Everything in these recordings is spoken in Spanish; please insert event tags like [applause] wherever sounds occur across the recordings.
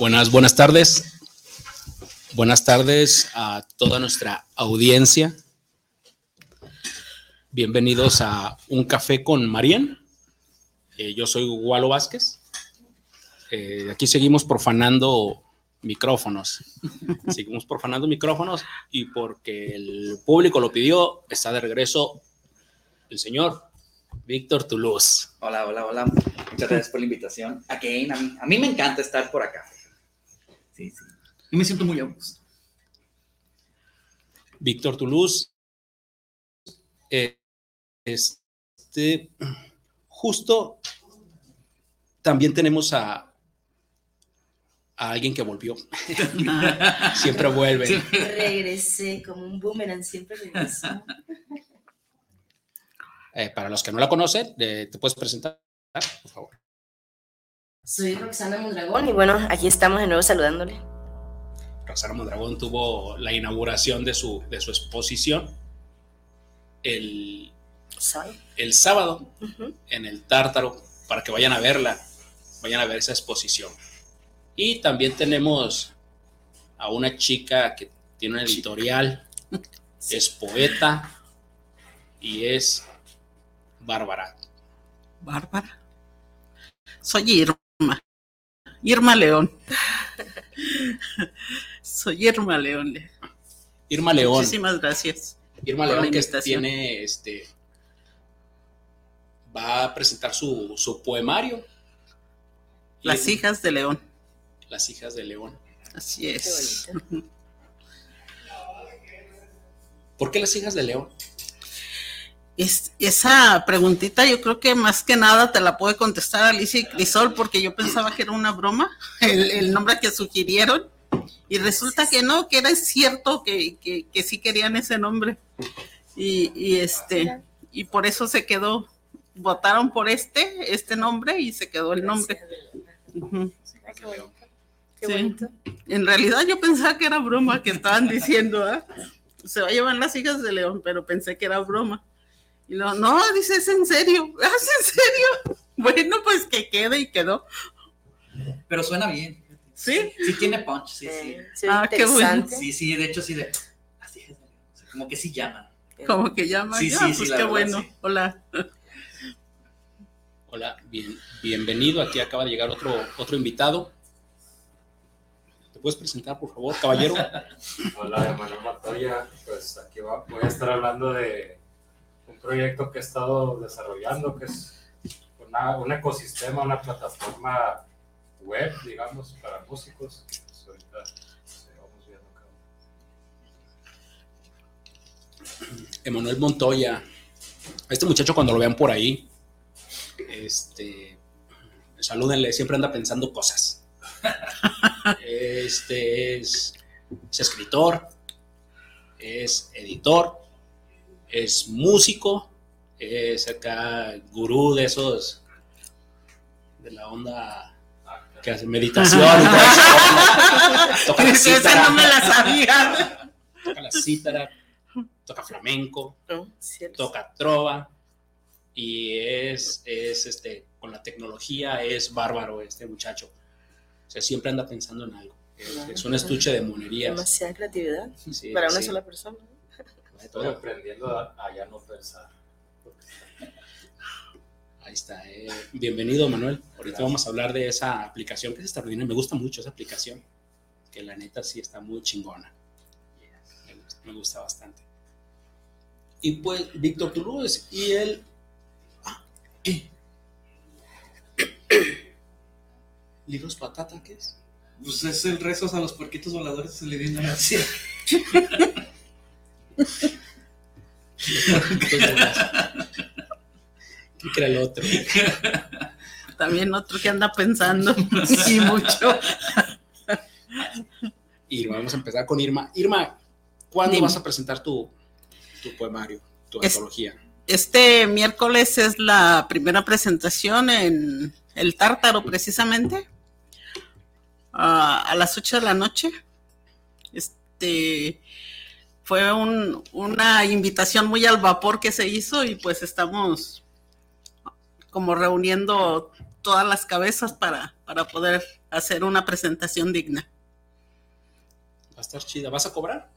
Buenas, buenas tardes. Buenas tardes a toda nuestra audiencia. Bienvenidos a Un Café con Marian. Eh, yo soy Gualo Vázquez. Eh, aquí seguimos profanando micrófonos. [laughs] seguimos profanando micrófonos y porque el público lo pidió, está de regreso el señor Víctor Toulouse. Hola, hola, hola. Muchas gracias por la invitación. Again, a mí, a mí me encanta estar por acá. Sí, sí. Y me siento muy a gusto. Víctor Toulouse. Eh, este, justo también tenemos a, a alguien que volvió. [laughs] siempre vuelve. Regresé como un boomerang, siempre regreso. Eh, para los que no la conocen, eh, ¿te puedes presentar, por favor? Soy Roxana Mondragón y bueno, aquí estamos de nuevo saludándole. Roxana Mondragón tuvo la inauguración de su, de su exposición el, ¿Sabe? el sábado en el Tártaro para que vayan a verla, vayan a ver esa exposición. Y también tenemos a una chica que tiene un editorial, es poeta y es Bárbara. Bárbara. Soy Irma. León. Soy Irma León. Irma León. Muchísimas gracias. Irma León que tiene este va a presentar su, su poemario. Las hijas de León. Las hijas de León. Así es. ¿Por qué las hijas de León? Es- esa preguntita yo creo que más que nada te la puede contestar Alicia y Crisol porque yo pensaba que era una broma, [laughs] el, el nombre que sugirieron, y resulta que no, que era cierto que, que- que sí querían ese nombre. Y, y este, y por eso se quedó, votaron por este, este nombre y se quedó el nombre. Sí. En realidad yo pensaba que era broma que estaban diciendo, ¿ah? se va a llevar las hijas de León, pero pensé que era broma. Y luego, no, dice, es en serio, [laughs] ¿Ah, ¿es en serio? Bueno, pues que quede y quedó. Pero suena bien. ¿Sí? Sí tiene punch, sí, sí. Eh, Ah, qué bueno. Sí, sí, de hecho sí de... Así es, o sea, como que sí llaman. Como que llama, Sí, ya, sí, sí, pues qué verdad, bueno. sí. Hola. Hola, bien, bienvenido. Aquí acaba de llegar otro, otro invitado. ¿Te puedes presentar, por favor, caballero? [laughs] Hola, Emanuel Matoya. Pues aquí va- voy a estar hablando de un proyecto que he estado desarrollando, que es un ecosistema, una plataforma web, digamos, para músicos. Pues ahorita. Emanuel Montoya. Este muchacho cuando lo vean por ahí, este, salúdenle, siempre anda pensando cosas. Este es, es escritor, es editor, es músico, es acá gurú de esos, de la onda que hace meditación. [laughs] Toca la Esa cítara, no me la sabía. toca la cítara, toca flamenco. Cierto. toca trova y es, es este, con la tecnología es bárbaro este muchacho. O sea, siempre anda pensando en algo. Es, es un estuche de monerías. Demasiada creatividad Sí, para una sí. sola persona. De Estoy todo. aprendiendo a, a ya no pensar. Ahí está. eh. Bienvenido, Manuel. Ahorita vamos a hablar de esa aplicación que es extraordinaria. Me gusta mucho esa aplicación, que la neta sí está muy chingona. Me gusta, me gusta bastante. Y pues, Víctor Toulouse y él. Ah. [coughs] ¿Libros patata qué es? Pues es el rezos a los puerquitos voladores de Liliana García. ¿Qué era el otro? También otro que anda pensando [laughs] y mucho. Irma, vamos a empezar con Irma. Irma, ¿cuándo Dime. vas a presentar tu, tu poemario, tu Es- antología? Este miércoles es la primera presentación en el Tártaro, precisamente, a, a las 8 de la noche. Este fue un- una invitación muy al vapor que se hizo y pues estamos como reuniendo todas las cabezas para, para poder hacer una presentación digna. Va a estar chida. ¿Vas a cobrar?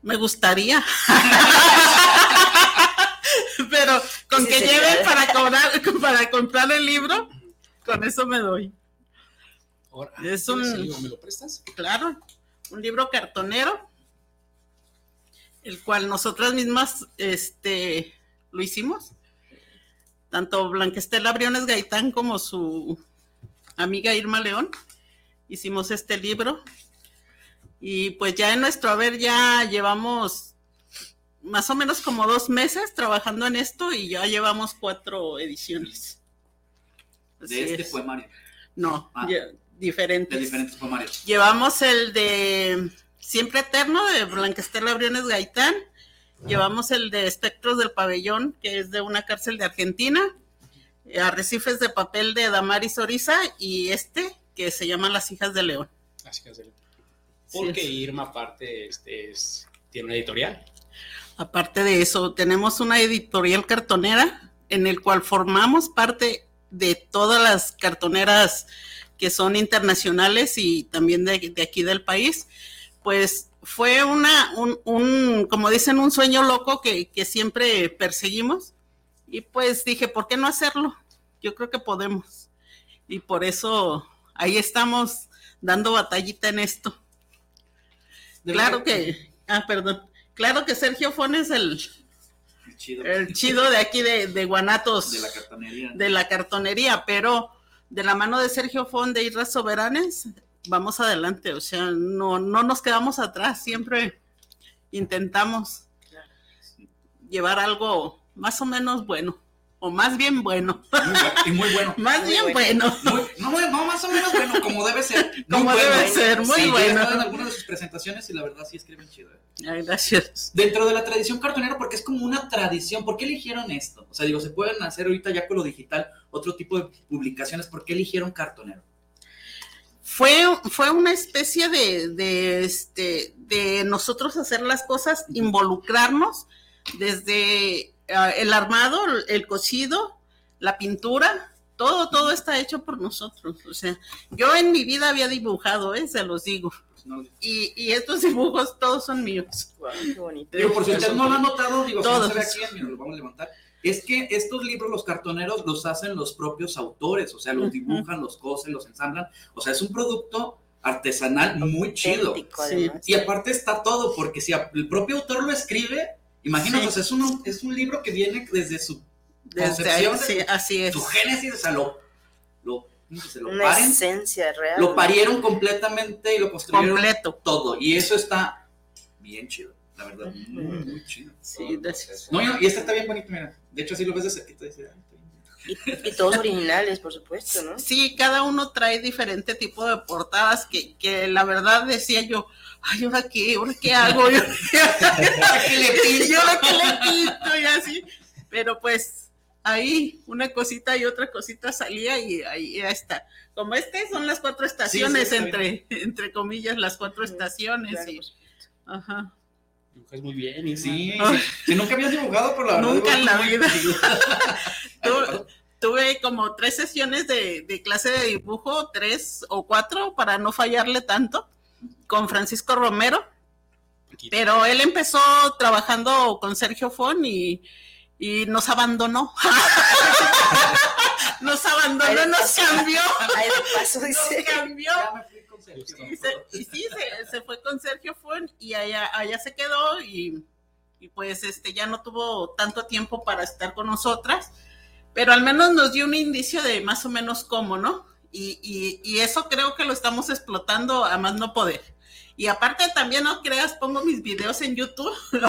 Me gustaría. [laughs] Pero con Sí, que sí, lleven sí. para cobrar, para comprar el libro, con eso me doy. Ahora, Es ¿quieres un- el libro? ¿Me lo prestas? Claro, un libro cartonero, el cual nosotras mismas este, lo hicimos. Tanto Blanquestela Briones Gaitán como su amiga Irma León hicimos este libro. Y pues ya en nuestro haber ya llevamos más o menos como dos meses trabajando en esto y ya llevamos cuatro ediciones. Así De este es. poemario. No, Ah. diferentes. De diferentes poemarios. Llevamos el de Siempre Eterno de Blanquestela Briones Gaitán. Llevamos el de Espectros del Pabellón, que es de una cárcel de Argentina. eh, Arrecifes de papel de Damaris Oriza y este que se llama Las hijas de León. Así que hacerlo. Sí, Porque es. Irma, aparte, este, es- tiene una editorial. Aparte de eso, tenemos una editorial cartonera en el cual formamos parte de todas las cartoneras que son internacionales y también de, de aquí del país. Pues fue una, un, un, como dicen, un sueño loco que, que siempre perseguimos. Y pues dije, ¿por qué no hacerlo? Yo creo que podemos. Y por eso ahí estamos dando batallita en esto. Claro que, ah, perdón. Claro que Sergio Fon es el, Chido. el chido de aquí de, de Guanatos, De la cartonería. de la cartonería, pero de la mano de Sergio Fon de Islas Soberanes, vamos adelante, o sea, no, no nos quedamos atrás, siempre intentamos llevar algo más o menos bueno, o más bien bueno, y muy bueno. [laughs] más Muy bien bueno. bueno. Muy- no, no, más o menos bueno, como debe ser. [laughs] Muy Como bueno. debe ser, muy Sí, yo he bueno. estado en algunas de sus presentaciones y la verdad sí escriben chido. ¿eh? Ay, gracias. Dentro de la tradición cartonera, porque es como una tradición, ¿por qué eligieron esto? O sea, digo, se pueden hacer ahorita ya con lo digital otro tipo de publicaciones, ¿por qué eligieron cartonero? Fue, fue una especie de, de, este, de nosotros hacer las cosas, involucrarnos desde ah, el armado, el cocido, la pintura, todo, todo está hecho por nosotros. O sea, yo en mi vida había dibujado, ¿eh? se los digo. No, Y, y estos dibujos todos son míos. Qué bonito. Digo, por si usted no lo ha notado, digo, si no Todos. aquí, mira, lo vamos a levantar. Es que estos libros, los cartoneros, los hacen los propios autores, o sea, los dibujan, los cosen, los ensamblan. O sea, es un producto artesanal muy chido. Auténtico, Sí. además. Y aparte está todo, porque si el propio autor lo escribe, imagínate, Sí. o sea, es un, es un libro que viene desde su Desde ahí, concepción, sí, así es. su génesis, o sea, lo, lo, ¿cómo se lo Una paren, esencia real. lo parieron completamente y lo construyeron Completo. todo. Y eso está bien chido, la verdad, muy, muy chido. Sí, gracias. No, y- y este está bien bonito, mira. De hecho, así lo ves de cerquita. y dices, "Ay, está bien". Y, y todos originales, por supuesto, ¿no? Sí, cada uno trae diferente tipo de portadas que, que la verdad decía yo, ay, ¿ahora qué? ¿Ahora qué hago? [laughs] Yo, qué le pinto? Yo ahora qué le pinto y así. Pero pues ahí una cosita y otra cosita salía y ahí ya está. Como este son las cuatro estaciones, entre, entre comillas, las cuatro estaciones. Claro, y- ajá. Dibujas muy bien, Irma. Sí, [laughs] sí. Si nunca habías dibujado, por la verdad. Nunca en la vida. [laughs] Tu- tuve como tres sesiones de, de clase de dibujo, tres o cuatro, para no fallarle tanto, con Francisco Romero. Pero él empezó trabajando con Sergio Fon y, y nos abandonó. [laughs] nos abandonó, nos cambió. Nos cambió. Y, sí, se, fue con Sergio Fun y allá, allá se quedó y, pues este ya no tuvo tanto tiempo para estar con nosotras, pero al menos nos dio un indicio de más o menos cómo, ¿no? Y, eso creo que lo estamos explotando a más no poder. Y aparte también no creas, pongo mis videos en YouTube [laughs]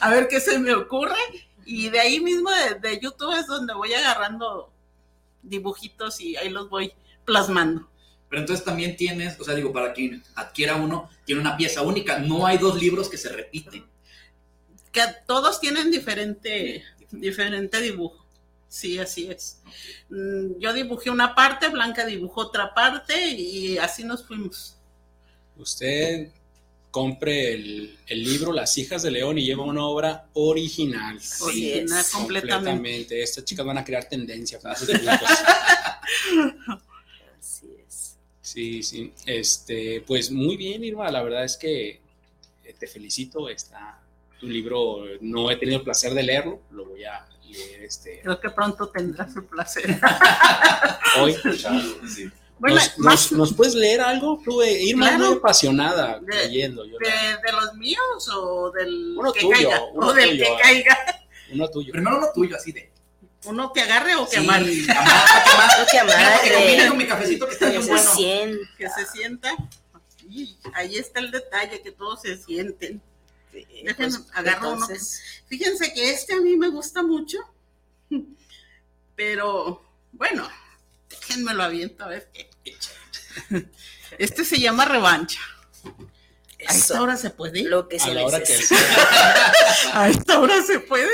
a ver qué, se me ocurre. Y de ahí mismo de YouTube es donde voy agarrando dibujitos y ahí los voy plasmando. Pero entonces también tienes, o sea, digo, para quien adquiera uno, tiene una pieza única. No hay dos libros que se repiten. que todos tienen diferente, diferente dibujo. Sí, así es. Mm, Yo dibujé una parte, Blanca dibujó otra parte y así nos fuimos. Usted compre el, el libro Las hijas de León y lleva una obra original. Original es. completamente. Completamente. Estas chicas van a crear tendencia es. [laughs] Sí, sí. Este, pues muy bien, Irma. La verdad es que eh, te felicito. Está tu libro. No he tenido el placer de leerlo. Lo voy a leer este, Creo que pronto tendrás el placer. [laughs] hoy. [laughs] Sí. Bueno, ¿Nos, más nos- nos puedes leer algo? Tú, eh, Irma es Claro. muy apasionada De- leyendo. Yo de, la- de los míos o del Uno que tuyo, caiga. uno o del tuyo, que ah. caiga. uno tuyo. Primero uno tuyo, así de. Uno que agarre o que Sí, amarre. amar, [laughs] para que amar. Lo que combine amarre. con mi cafecito que está bien bueno. Que se sienta. Y ahí está el detalle, que todos se sienten. Déjenme, Pues, agarro uno que- entonces, Fíjense que este a mí me gusta mucho, [laughs] pero bueno, déjenmelo aviento a ver qué. Este se llama Revancha. A esta eso, hora se puede. lo que A se la hora que necesite, [laughs] A esta hora se puede.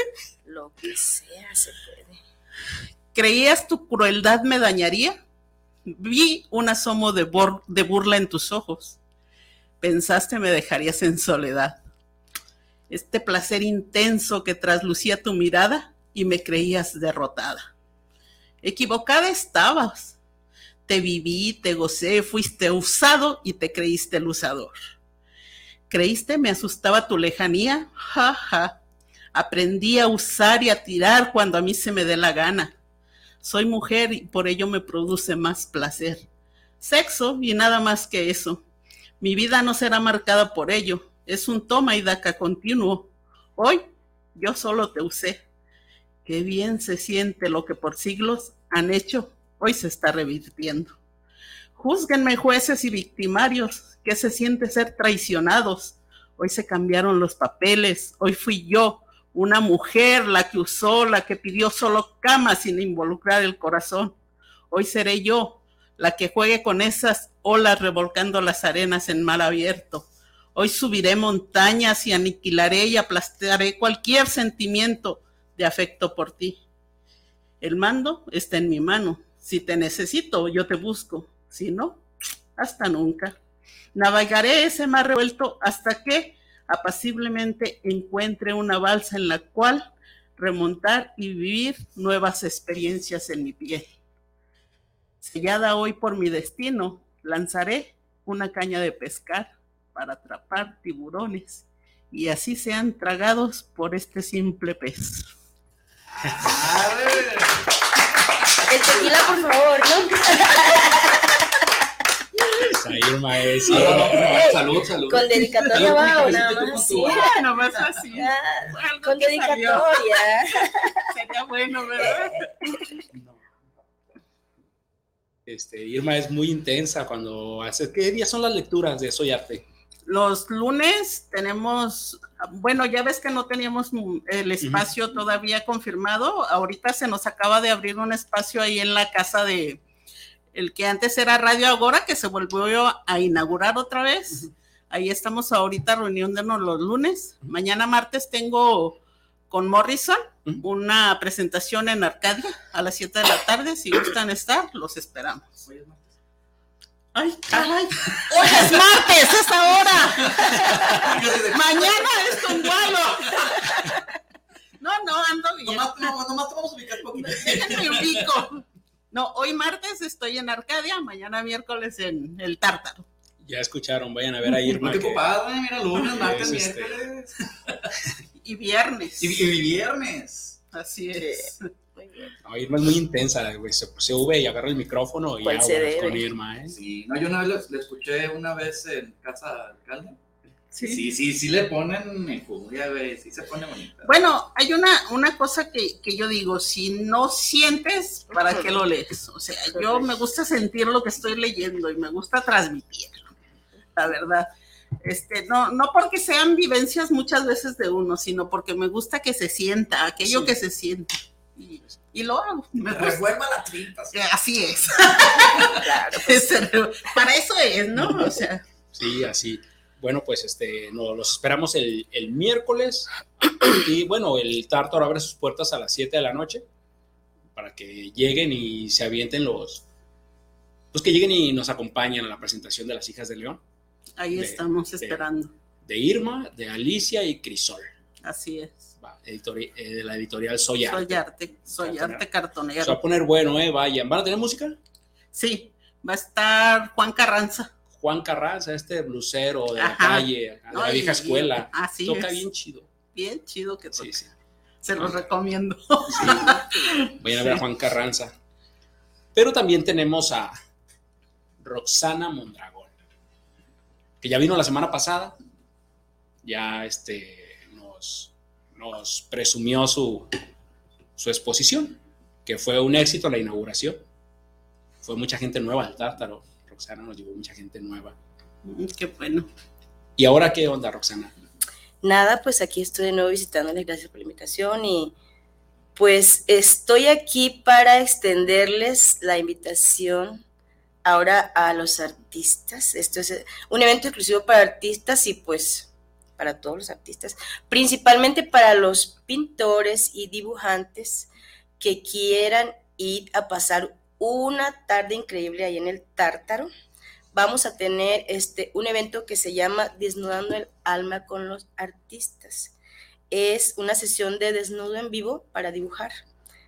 lo que sea se puede. ¿Creías tu crueldad me dañaría? Vi un asomo de, burla en tus ojos. Pensaste me dejarías en soledad. Este placer intenso que traslucía tu mirada y me creías derrotada. Equivocada estabas. Te viví, te gocé, fuiste usado y te creíste el usador. ¿Creíste me asustaba tu lejanía? Ja, ja. Aprendí a usar y a tirar cuando a mí se me dé la gana. Soy mujer y por ello me produce más placer. Sexo y nada más que eso. Mi vida no será marcada por ello. Es un toma y daca continuo. Hoy yo solo te usé. Qué bien se siente lo que por siglos han hecho. Hoy se está revirtiendo. Júzguenme jueces y victimarios. ¿Qué se siente ser traicionados? Hoy se cambiaron los papeles. Hoy fui yo, una mujer, la que usó, la que pidió solo cama sin involucrar el corazón. Hoy seré yo, la que juegue con esas olas revolcando las arenas en mar abierto. Hoy subiré montañas y aniquilaré y aplastaré cualquier sentimiento de afecto por ti. El mando está en mi mano. Si te necesito, yo te busco. Si no, hasta nunca. Navegaré ese mar revuelto hasta que apaciblemente encuentre una balsa en la cual remontar y vivir nuevas experiencias en mi piel. Sellada hoy por mi destino, lanzaré una caña de pescar para atrapar tiburones y así sean tragados por este simple pez. El tequila, por favor, ¿no? [laughs] Esa Irma es. No, no, no, Eh, Salud, salud. Con dedicatoria va o nada más tu así. Bueno, más así. Ah, Con dedicatoria. [laughs] Sería bueno, ¿verdad? Este, Irma es muy intensa cuando hace. ¿Qué días son las lecturas de Soy Arte? Los lunes tenemos, bueno, ya ves que no teníamos el espacio todavía confirmado. Ahorita se nos acaba de abrir un espacio ahí en la casa de el que antes era Radio Agora, que se volvió a inaugurar otra vez. Ahí estamos ahorita reuniéndonos los lunes. Mañana martes tengo con Morrison una presentación en Arcadia a las 7 de la tarde. Si gustan estar, los esperamos. Ay, caray. Hoy es martes, es ahora. [laughs] Mañana es con Gualo. [laughs] No, no, ando bien. Nomás, no, nomás te vamos a ubicar poquito. Déjenme ubico. No, hoy martes estoy en Arcadia, mañana miércoles en el Tártaro. Ya escucharon, vayan a ver a Irma. Qué que- mira, lunes, [laughs] martes, Es, este, miércoles. [laughs] Y viernes. Y, y viernes. Así es. Muy bien. No, Irma es muy intensa, güey. Se, se sube y agarra el micrófono y ¿Cuál aguas se debe? con Irma, ¿eh? Sí, no, yo una vez le, le escuché una vez en casa del alcalde. Sí. Sí, sí, sí le ponen en furia, güey, sí se pone bonita. Bueno, hay una, una cosa que, que yo digo, si no sientes, ¿para qué lo lees? O sea, yo me gusta sentir lo que estoy leyendo y me gusta transmitirlo, la verdad. Este, no, no porque sean vivencias muchas veces de uno, sino porque me gusta que se sienta, aquello Sí. que se siente. Y, y lo hago. Me revuelva la tripa. sí. Así es. [laughs] Claro. [laughs] Ese- Para eso es, ¿no? O sea, Sí, así. Bueno, pues este, no, los esperamos el, el miércoles. Y bueno, el Tártaro abre sus puertas a las 7 de la noche para que lleguen y se avienten los. Pues que lleguen y nos acompañen a la presentación de las hijas de León, ahí De- estamos de- esperando. de Irma, de Alicia y Crisol, Así es. va, editori- eh, de la editorial Soy Arte. Soy arte, soy Cartonero. arte Se va a poner bueno, ¿eh? Vayan. ¿Van a tener música? Sí, va a estar Juan Carranza. Juan Carranza, este blusero de la calle, de la vieja escuela. Así Toca es. bien chido. Bien chido que toca. Sí, sí. Se los recomiendo. Vayan a ver a Juan Carranza. Pero también tenemos a Roxana Mondragón, que ya vino la semana pasada. Ya este, nos, nos presumió su, su exposición, que fue un éxito la inauguración. Fue mucha gente nueva al Tártaro. Roxana nos llevó mucha gente nueva. Mm, Qué bueno. ¿Y ahora qué onda, Roxana? Nada, pues aquí estoy de nuevo visitándoles, gracias por la invitación y pues estoy aquí para extenderles la invitación ahora a los artistas. Esto es eh, un evento exclusivo para artistas y pues para todos los artistas, principalmente para los pintores y dibujantes que quieran ir a pasar una tarde increíble ahí en el Tártaro vamos a tener este, un evento que se llama Desnudando el alma con los artistas. Es una sesión de desnudo en vivo para dibujar.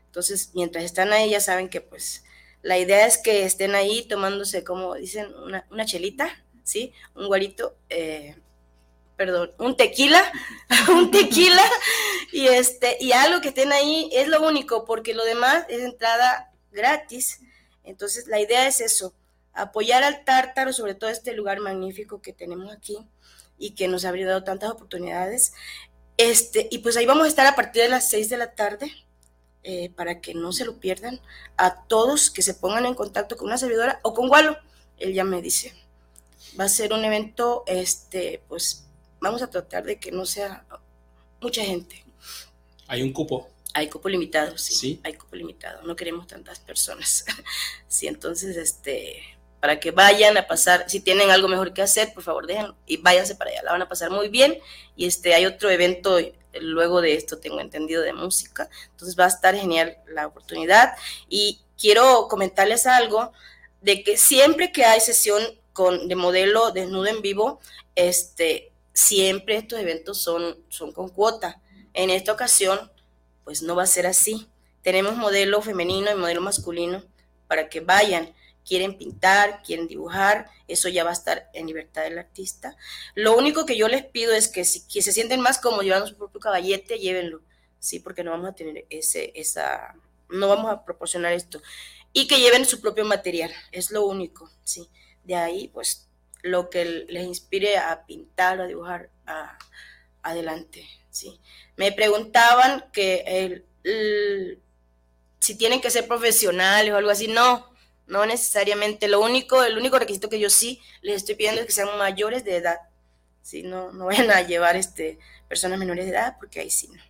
Entonces, mientras están ahí, ya saben que pues la idea es que estén ahí tomándose, como dicen, una, una chelita, ¿sí? Un guarito, eh, perdón, un tequila, [laughs] un tequila, y, este, y algo que estén ahí es lo único, porque lo demás es entrada gratis. Entonces, la idea es eso, apoyar al tártaro, sobre todo este lugar magnífico que tenemos aquí y que nos ha brindado tantas oportunidades. Este, y pues ahí vamos a estar a partir de las 6 de la tarde eh, para que no se lo pierdan. A todos que se pongan en contacto con una servidora o con Walo, él ya me dice. Va a ser un evento, este, pues vamos a tratar de que no sea mucha gente. Hay un cupo. Hay cupo limitado, sí, Sí. Hay cupo limitado. No queremos tantas personas. [laughs] sí, entonces, este, para que vayan a pasar, si tienen algo mejor que hacer, por favor, déjenlo y váyanse para allá. La van a pasar muy bien. Y este, hay otro evento luego de esto, tengo entendido, de música. Entonces va a estar genial la oportunidad. Y quiero comentarles algo de que siempre que hay sesión con, de modelo desnudo en vivo, este, siempre estos eventos son, son con cuota. En esta ocasión, pues no va a ser así. Tenemos modelo femenino y modelo masculino para que vayan. Quieren pintar, quieren dibujar, eso ya va a estar en libertad del artista. Lo único que yo les pido es que si se sienten más cómodos llevando su propio caballete, llévenlo, sí, porque no vamos a tener ese, esa, no vamos a proporcionar esto. Y que lleven su propio material, es lo único, sí. De ahí, pues, lo que les inspire a pintar a dibujar, a- adelante, sí. Me preguntaban que el- el- si tienen que ser profesionales o algo así, no, no necesariamente. Lo único, el único requisito que yo sí les estoy pidiendo es que sean mayores de edad. Sí, no, no [laughs] vayan a llevar este, personas menores de edad, porque ahí sí no.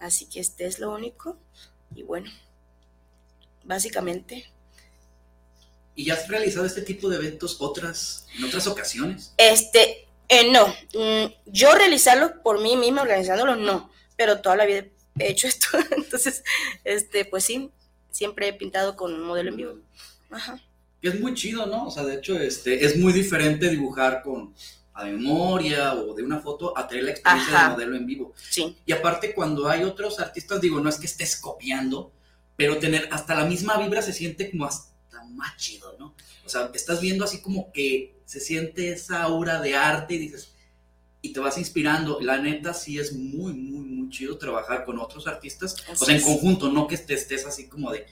Así que este es lo único. Y bueno, básicamente. ¿Y ya has realizado este tipo de eventos otras, en otras ocasiones? Este, eh, no, mm, yo realizarlo por mí misma, organizándolo, no, pero toda la vida he hecho [laughs] esto. Entonces, este, pues sí, siempre he pintado con modelo en vivo. Ajá. Y es muy chido, ¿no? O sea, de hecho, este, es muy diferente dibujar con a memoria o de una foto a tener la experiencia Ajá. de modelo en vivo. Sí, Y aparte, cuando hay otros artistas, digo, no es que estés copiando, pero tener hasta la misma vibra se siente como hasta más chido, ¿no? O sea, estás viendo así como que se siente esa aura de arte y dices, y te vas inspirando. La neta sí es muy, muy, muy chido trabajar con otros artistas, o sea, en conjunto, no que te estés así como de,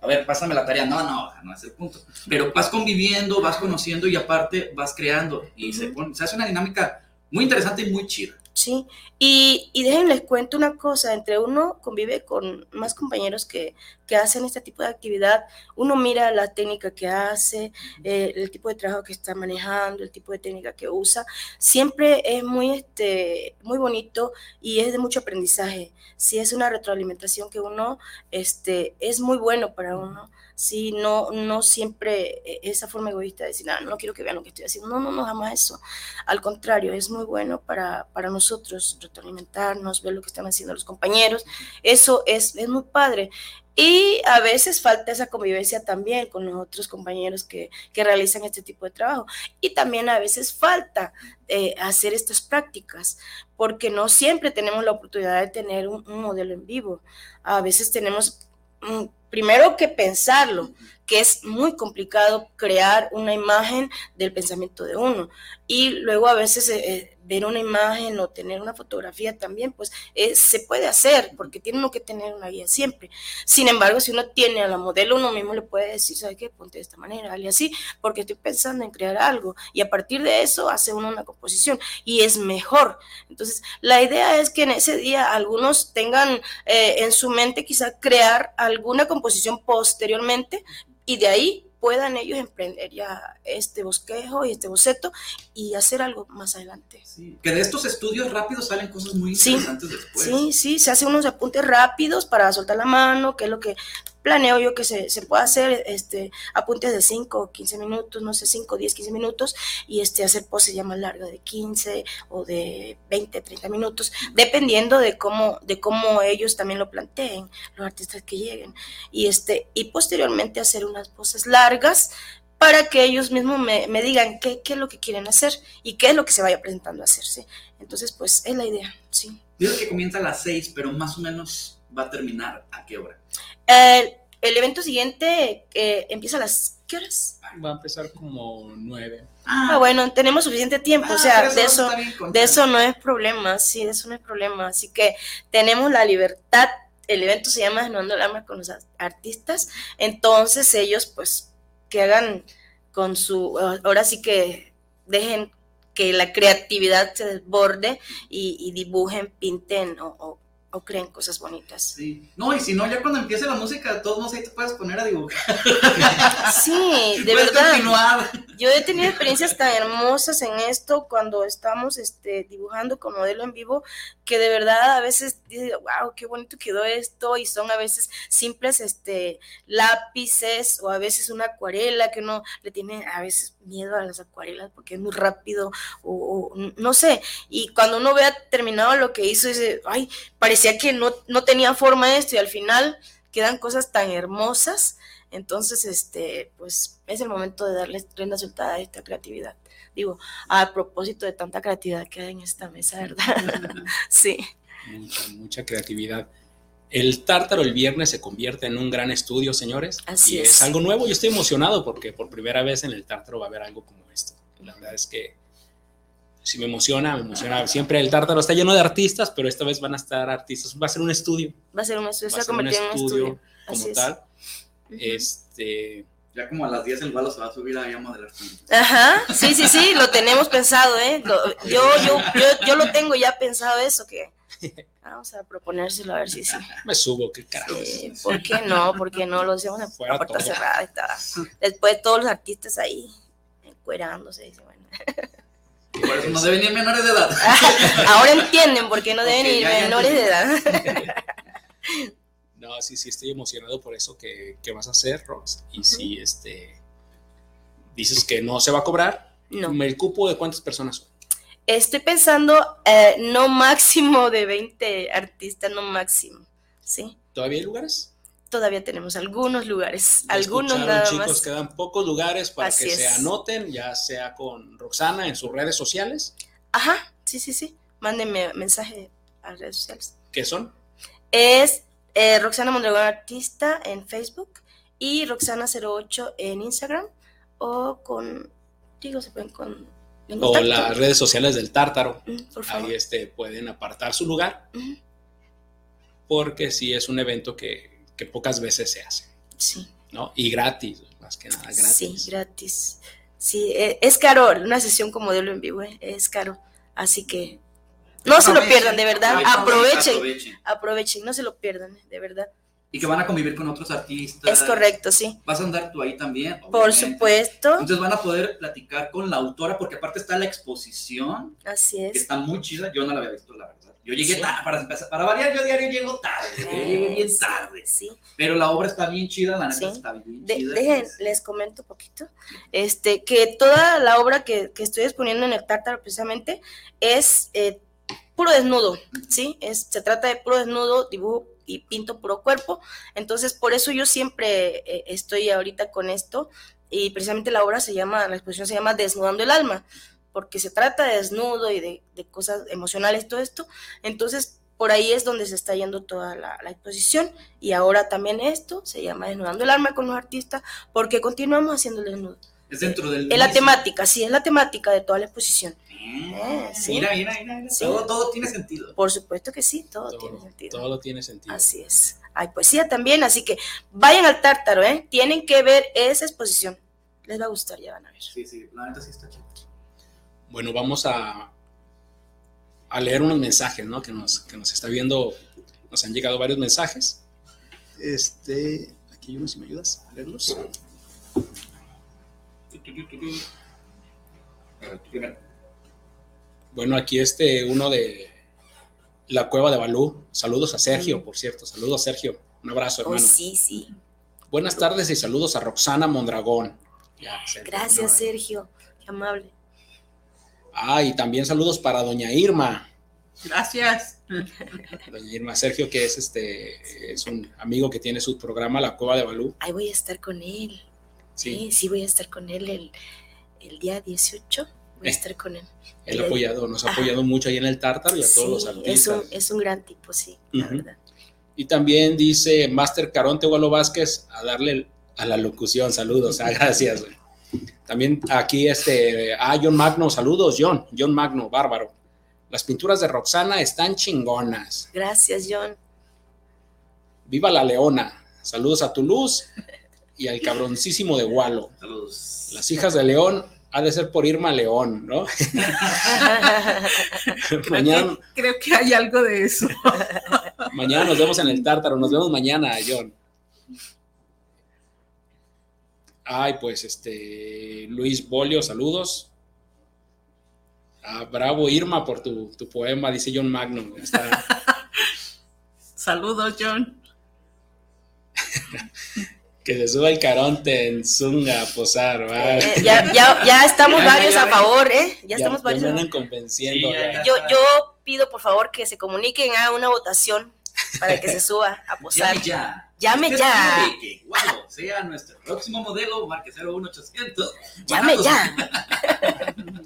a ver, pásame la tarea. No, no, no es el punto. Pero vas conviviendo, vas conociendo y aparte vas creando y se, pone- se hace una dinámica muy interesante y muy chida. Sí, y, y déjenles cuento una cosa, entre uno convive con más compañeros que, que hacen este tipo de actividad, uno mira la técnica que hace, eh, el tipo de trabajo que está manejando, el tipo de técnica que usa, siempre es muy, este, muy bonito y es de mucho aprendizaje, sí es una retroalimentación que uno, este, es muy bueno para uno, sí, no, no siempre eh, esa forma egoísta de decir, "Ah, no quiero que vean lo que estoy haciendo, no, no, no, jamás eso, al contrario, es muy bueno para, para nosotros retroalimentarnos, ver lo que están haciendo los compañeros. Eso es, es muy padre. Y a veces falta esa convivencia también con los otros compañeros que, que realizan este tipo de trabajo. Y también a veces falta eh, hacer estas prácticas, porque no siempre tenemos la oportunidad de tener un, modelo en vivo. A veces tenemos mm, primero que pensarlo, que es muy complicado crear una imagen del pensamiento de uno. Y luego a veces eh, eh, ver una imagen o tener una fotografía también, pues eh, se puede hacer, porque tiene uno que tener una guía siempre. Sin embargo, si uno tiene a la modelo, uno mismo le puede decir, ¿sabe qué? Ponte de esta manera, así, porque estoy pensando en crear algo. Y a partir de eso hace uno una composición y es mejor. Entonces, la idea es que en ese día algunos tengan eh, en su mente quizá crear alguna composición posteriormente y de ahí puedan ellos emprender ya este bosquejo y este boceto y hacer algo más adelante. Que de estos estudios rápidos salen cosas muy Sí, interesantes después. Sí, sí, se hacen unos apuntes rápidos para soltar la mano, que es lo que planeo yo que se, se pueda hacer, este, apuntes de 5 o 15 minutos, no sé, 5, 10, 15 minutos, y este, hacer poses ya más largas de 15 o de 20, 30 minutos, dependiendo de cómo, de cómo ellos también lo planteen, los artistas que lleguen, y, este, y posteriormente hacer unas poses largas para que ellos mismos me, me digan qué, qué es lo que quieren hacer y qué es lo que se vaya presentando a hacerse. Entonces, pues es la idea, sí. Digo que comienza a las 6, pero más o menos va a terminar a qué hora. El, el evento siguiente eh, empieza a las ¿qué horas? Va a empezar como nueve. Ah, bueno, tenemos suficiente tiempo, o ah, sea, tres de eso, de eso no es problema, sí, de eso no es problema. Así que tenemos la libertad, el evento se llama Desnudando el alma con los artistas, entonces ellos pues que hagan con su, ahora sí que dejen que la creatividad se desborde y, y dibujen, pinten o, o, o creen cosas bonitas. Sí. No, y si no, ya cuando empiece la música, de todos modos ahí te puedes poner a dibujar. Sí, de [laughs] verdad. continuar. Yo he tenido experiencias tan hermosas en esto cuando estamos este, dibujando con modelo en vivo, que de verdad a veces digo, wow, qué bonito quedó esto, y son a veces simples este, lápices o a veces una acuarela que uno le tiene a veces miedo a las acuarelas porque es muy rápido o, o no sé, y cuando uno vea terminado lo que hizo, dice, ay, parecía que no, no tenía forma esto y al final quedan cosas tan hermosas. Entonces, este, pues es el momento de darle rienda soltada a esta creatividad. Digo, a propósito de tanta creatividad que hay en esta mesa, ¿verdad? [laughs] sí. Mucha, mucha creatividad. El Tártaro el viernes se convierte en un gran estudio, señores. Así y es. es. algo nuevo. Yo estoy emocionado porque por primera vez en el Tártaro va a haber algo como esto. La verdad es que sí me emociona, me emociona. Siempre el Tártaro está lleno de artistas, pero esta vez van a estar artistas. Va a ser un estudio. Va a ser un estudio, Va se a va a ser un convertir en un estudio estudio. como es. tal. Este. Ya como a las 10 el balo se va a subir a modelar. Ajá, sí, sí, sí, lo tenemos pensado, ¿eh? Lo- yo, yo, yo, yo lo tengo ya pensado eso, que [laughs] vamos a proponérselo a ver si sí. Me subo, qué carajo. Sí, ¿Por qué no? ¿Por qué no? Lo hacemos Fuera puerta todo. cerrada. Está. Después todos los artistas ahí encuerándose. dice, bueno. Por eso no deben ir menores de edad. [laughs] Ahora [laughs] entienden por qué no deben ir menores de edad. [laughs] No, sí, sí, estoy emocionado por eso que, que vas a hacer, Rox. Y sí, este. Dices que no se va a cobrar. No. ¿El cupo de cuántas personas son? Estoy pensando eh, no máximo de 20 artistas, no máximo. ¿Sí? ¿Todavía hay lugares? Todavía tenemos algunos lugares, algunos nada chicos, más. quedan pocos lugares para Así que se anoten, ya sea con Roxana en sus redes sociales, Ajá, sí, sí, sí. Mándenme mensaje a redes sociales. que son Es eh, Roxana Mondragón Artista en Facebook y Roxana08 en Instagram o con, digo, se pueden con, o las redes sociales del Tártaro. Mm, Por favor. Ahí este, pueden apartar su lugar porque sí es un evento que, que pocas veces se hace, Sí. ¿no? Y gratis, más que nada gratis. Sí, gratis. Sí, eh, es caro, una sesión como modelo en vivo, eh, es caro. Así que no se lo pierdan, de verdad. Aprovechen, Aprovechen. aprovechen, no se lo pierdan, de verdad. Y que van a convivir con otros artistas. Es correcto, sí. Vas a andar tú ahí también. Por supuesto, Entonces van a poder platicar con la autora, porque aparte está la exposición, así que es. está muy chida. Yo no la había visto, la verdad. Yo llegué Sí. tarde, para para variar, yo diario llego tarde. Yo llegué bien tarde. Sí. Pero la obra está bien chida, la neta Sí. está bien De- chida. dejen, les comento un poquito. Este, que toda la obra que, que estoy exponiendo en el Tártaro precisamente es eh, puro desnudo, ¿sí? Es, se trata de puro desnudo, dibujo pinto puro cuerpo. Entonces, por eso yo siempre eh, estoy ahorita con esto. Y precisamente la obra se llama, la exposición se llama Desnudando el alma, porque se trata de desnudo y de, de cosas emocionales, todo esto. Entonces, por ahí es donde se está yendo toda la, la exposición. Y ahora también esto se llama Desnudando el alma con los artistas, porque continuamos haciendo el desnudo. Es dentro del. Es la temática, sí, es la temática de toda la exposición. Ah, Eh, sí. Mira, mira, mira. mira. Sí. Todo, todo tiene sentido. Por supuesto que sí, todo, tiene sentido. todo tiene sentido. Así es. Hay poesía también, así que vayan al tártaro, ¿eh? Tienen que ver esa exposición. Les va a gustar, ya van a ver. Sí, sí, la neta sí está chido. Bueno, vamos a, a leer unos mensajes, ¿no? Que nos, que nos está viendo, nos han llegado varios mensajes. Este, aquí hay uno, si me ayudas a leerlos. A ver, tú primero. Bueno, aquí este, uno de la cueva de Balú. Saludos a Sergio, por cierto. Saludos, Sergio. Un abrazo, Oh, hermano. sí, sí. Buenas tardes y saludos a Roxana Mondragón. Ya, Sergio, Gracias, no, Sergio. Qué amable. Ah, y también saludos para doña Irma. Gracias. Doña Irma Sergio, que es este, es un amigo que tiene su programa La Cueva de Balú. Ahí voy a estar con él. Sí, Sí, sí, voy a estar con él el, el día 18. Voy a Eh. estar con él. él ha apoyado, nos ha apoyado mucho ahí en el Tártaro y a todos los artistas. es un, es un gran tipo, sí, la verdad. Y también dice Master Caronte Gualo Vázquez a darle a la locución, saludos, ah, gracias. También aquí este, ah, John Magno, saludos, John, John Magno, bárbaro. Las pinturas de Roxana están chingonas. Gracias, John. Viva la leona. Saludos a Toulouse y al cabroncísimo de Gualo. Las hijas de León ha de ser por Irma León, ¿no? [laughs] [laughs] mañana, Creo que hay algo de eso. [laughs] mañana nos vemos en el Tártaro, nos vemos mañana, John. Ay, pues este, Luis Bolio, saludos. Ah, bravo Irma por tu, tu poema, dice John. Está- Saludos, John. Que se suba el caronte en Zunga a posar, ¿va? Eh, ya, [laughs] ya, ya estamos Ya, varios a favor, ¿eh? Ya, estamos ya varios me a andan favor. convenciendo. Sí, ya, ya. ya. Yo, yo pido, por favor, que se comuniquen a una votación para que se [laughs] suba a posar. Llame ya. Llame ya. que Gualo sea nuestro próximo modelo, marque 01800. Llame ya. [laughs]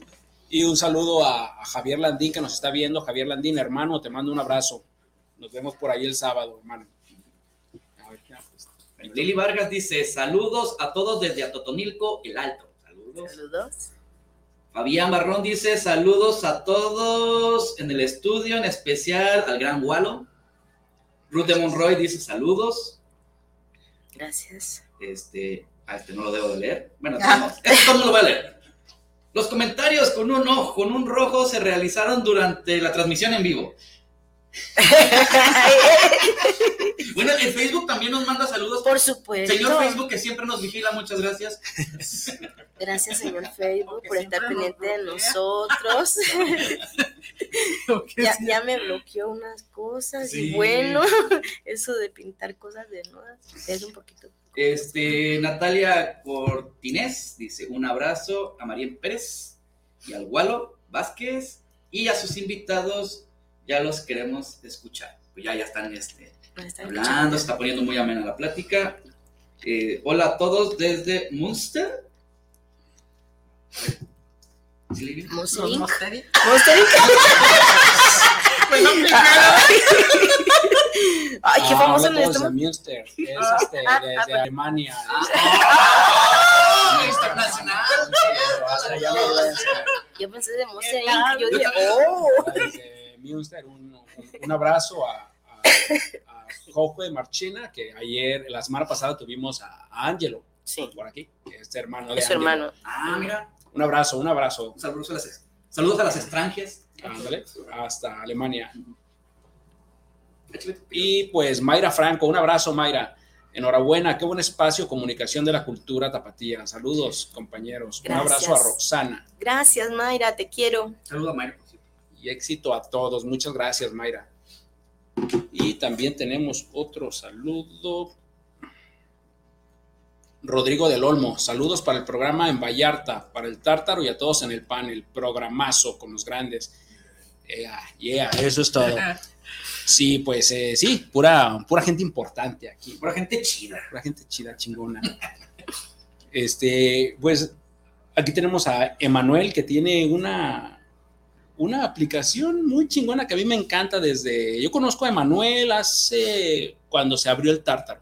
Y un saludo a, a Javier Landín que nos está viendo. Javier Landín, hermano, te mando un abrazo. Nos vemos por ahí el sábado, hermano. A ver, ya, pues. Lili Vargas dice: Saludos a todos desde Atotonilco, el Alto. Saludos. Saludos. Fabián Barrón dice: Saludos a todos en el estudio, en especial al gran Gualo. Ruth de Monroy dice: Saludos. Gracias. Este, a este no lo debo de leer. Bueno, no, este no lo voy a leer. Los comentarios con un ojo, con un rojo se realizaron durante la transmisión en vivo. [laughs] Bueno, en Facebook también nos manda saludos. Por supuesto. Señor Facebook, que siempre nos vigila, muchas gracias. [laughs] Gracias, señor Facebook, Porque por estar pendiente de nosotros. [laughs] Ya, me bloqueó unas cosas Sí. y bueno, eso de pintar cosas desnudas es un poquito. Este, Natalia Cortines dice: Un abrazo a María Pérez y al Gualo Vázquez y a sus invitados. Ya los queremos escuchar. Pues ya, ya están este, están hablando, se está poniendo muy amena la plática. Eh, hola a todos desde Munster. ¿Sí primero. [laughs] [laughs] Ay, qué Ah, famoso este de Münster, es este, desde Alemania. Ah, internacional. Hasta allá me voy a hacer. Yo pensé de Monster Inc. Claro. Yo dije, oh. Münster, un, un- un abrazo a, a, a Jojo de Marchena, que ayer, la semana pasada tuvimos a, a Angelo Sí, por aquí, que es hermano de es su Angelo. hermano. Ah, mira. Un abrazo, un abrazo. Saludos a las, saludos a las extranjes. Ándale, hasta Alemania. Y pues Mayra Franco, un abrazo Mayra. Enhorabuena, qué buen espacio, comunicación de la cultura tapatía. Saludos, compañeros. Un abrazo a. Roxana Gracias, Mayra, te quiero. Saludos a Mayra. Y éxito a todos. Muchas gracias, Mayra. Y también tenemos otro saludo. Rodrigo del Olmo, saludos para el programa en Vallarta, para el Tártaro y a todos en el panel. Programazo con los grandes. Yeah, yeah, eso es todo. Sí, pues eh, sí, pura, pura gente importante aquí. Pura gente chida. La gente chida, chingona. Este, pues aquí tenemos a Emanuel que tiene una, una aplicación muy chingona que a mí me encanta desde. Yo conozco a Emanuel hace cuando se abrió el Tártaro,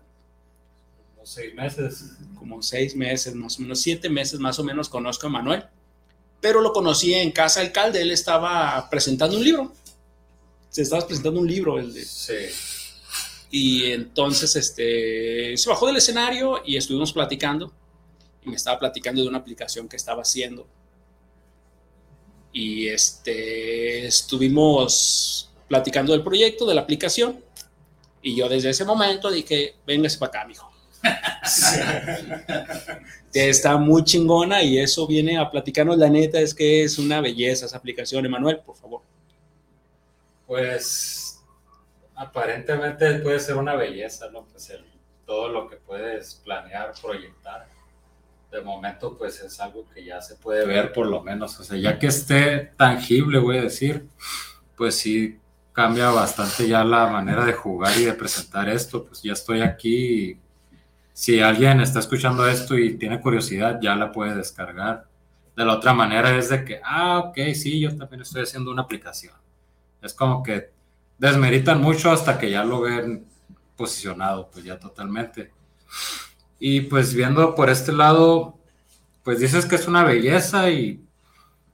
Como seis meses. como seis meses, más o menos, siete meses más o menos conozco a Emanuel. Pero lo conocí en Casa Alcalde, él estaba presentando un libro. Se estaba presentando un libro, el de, Sí. Y entonces este, se bajó del escenario y estuvimos platicando. Y me estaba platicando de una aplicación que estaba haciendo. Y este, estuvimos platicando del proyecto, de la aplicación. Y yo desde ese momento dije, véngase para acá, mijo. [laughs] Está muy chingona y eso viene a platicarnos. La neta es que es una belleza esa aplicación. Emanuel, por favor. Pues aparentemente puede ser una belleza, ¿no? Pues el- todo lo que puedes planear, proyectar. De momento, pues es algo que ya se puede ver por lo menos. O sea, ya que esté tangible, voy a decir, pues sí cambia bastante ya la manera de jugar y de presentar esto. Pues ya estoy aquí. Si alguien está escuchando esto y tiene curiosidad, ya la puede descargar. De la otra manera es de que, ah, ok, sí, yo también estoy haciendo una aplicación. Es como que desmeritan mucho hasta que ya lo ven posicionado, pues ya totalmente. Y pues viendo por este lado, pues dices que es una belleza y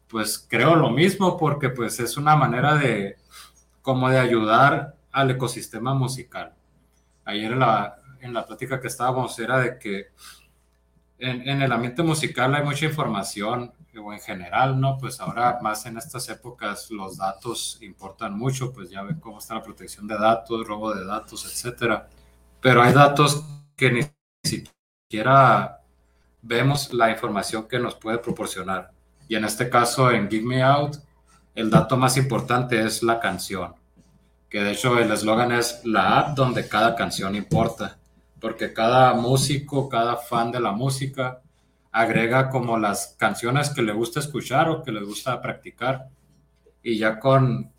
pues creo lo mismo porque pues es una manera de como de ayudar al ecosistema musical. Ayer en la, en la plática que estábamos era de que en, el ambiente musical hay mucha información o en general, ¿no? Pues ahora más en estas épocas los datos importan mucho, pues ya ven cómo está la protección de datos, robo de datos, etcétera. Pero hay datos que ni siquiera vemos la información que nos puede proporcionar. Y en este caso, en Give Me Out, el dato más importante es la canción, que de hecho el eslogan es la app donde cada canción importa, porque cada músico, cada fan de la música agrega como las canciones que le gusta escuchar o que le gusta practicar. Y ya con,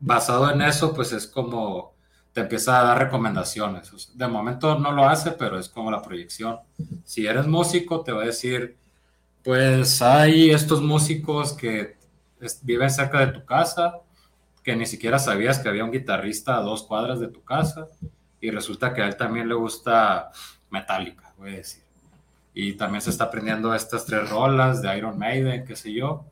basado en eso, pues es como te empieza a dar recomendaciones. De momento no lo hace, pero es como la proyección. Si eres músico, te va a decir, pues hay estos músicos que viven cerca de tu casa, que ni siquiera sabías que había un guitarrista a dos cuadras de tu casa, y resulta que a él también le gusta Metallica, voy a decir. Y también se está aprendiendo estas tres rolas de Iron Maiden, qué sé yo.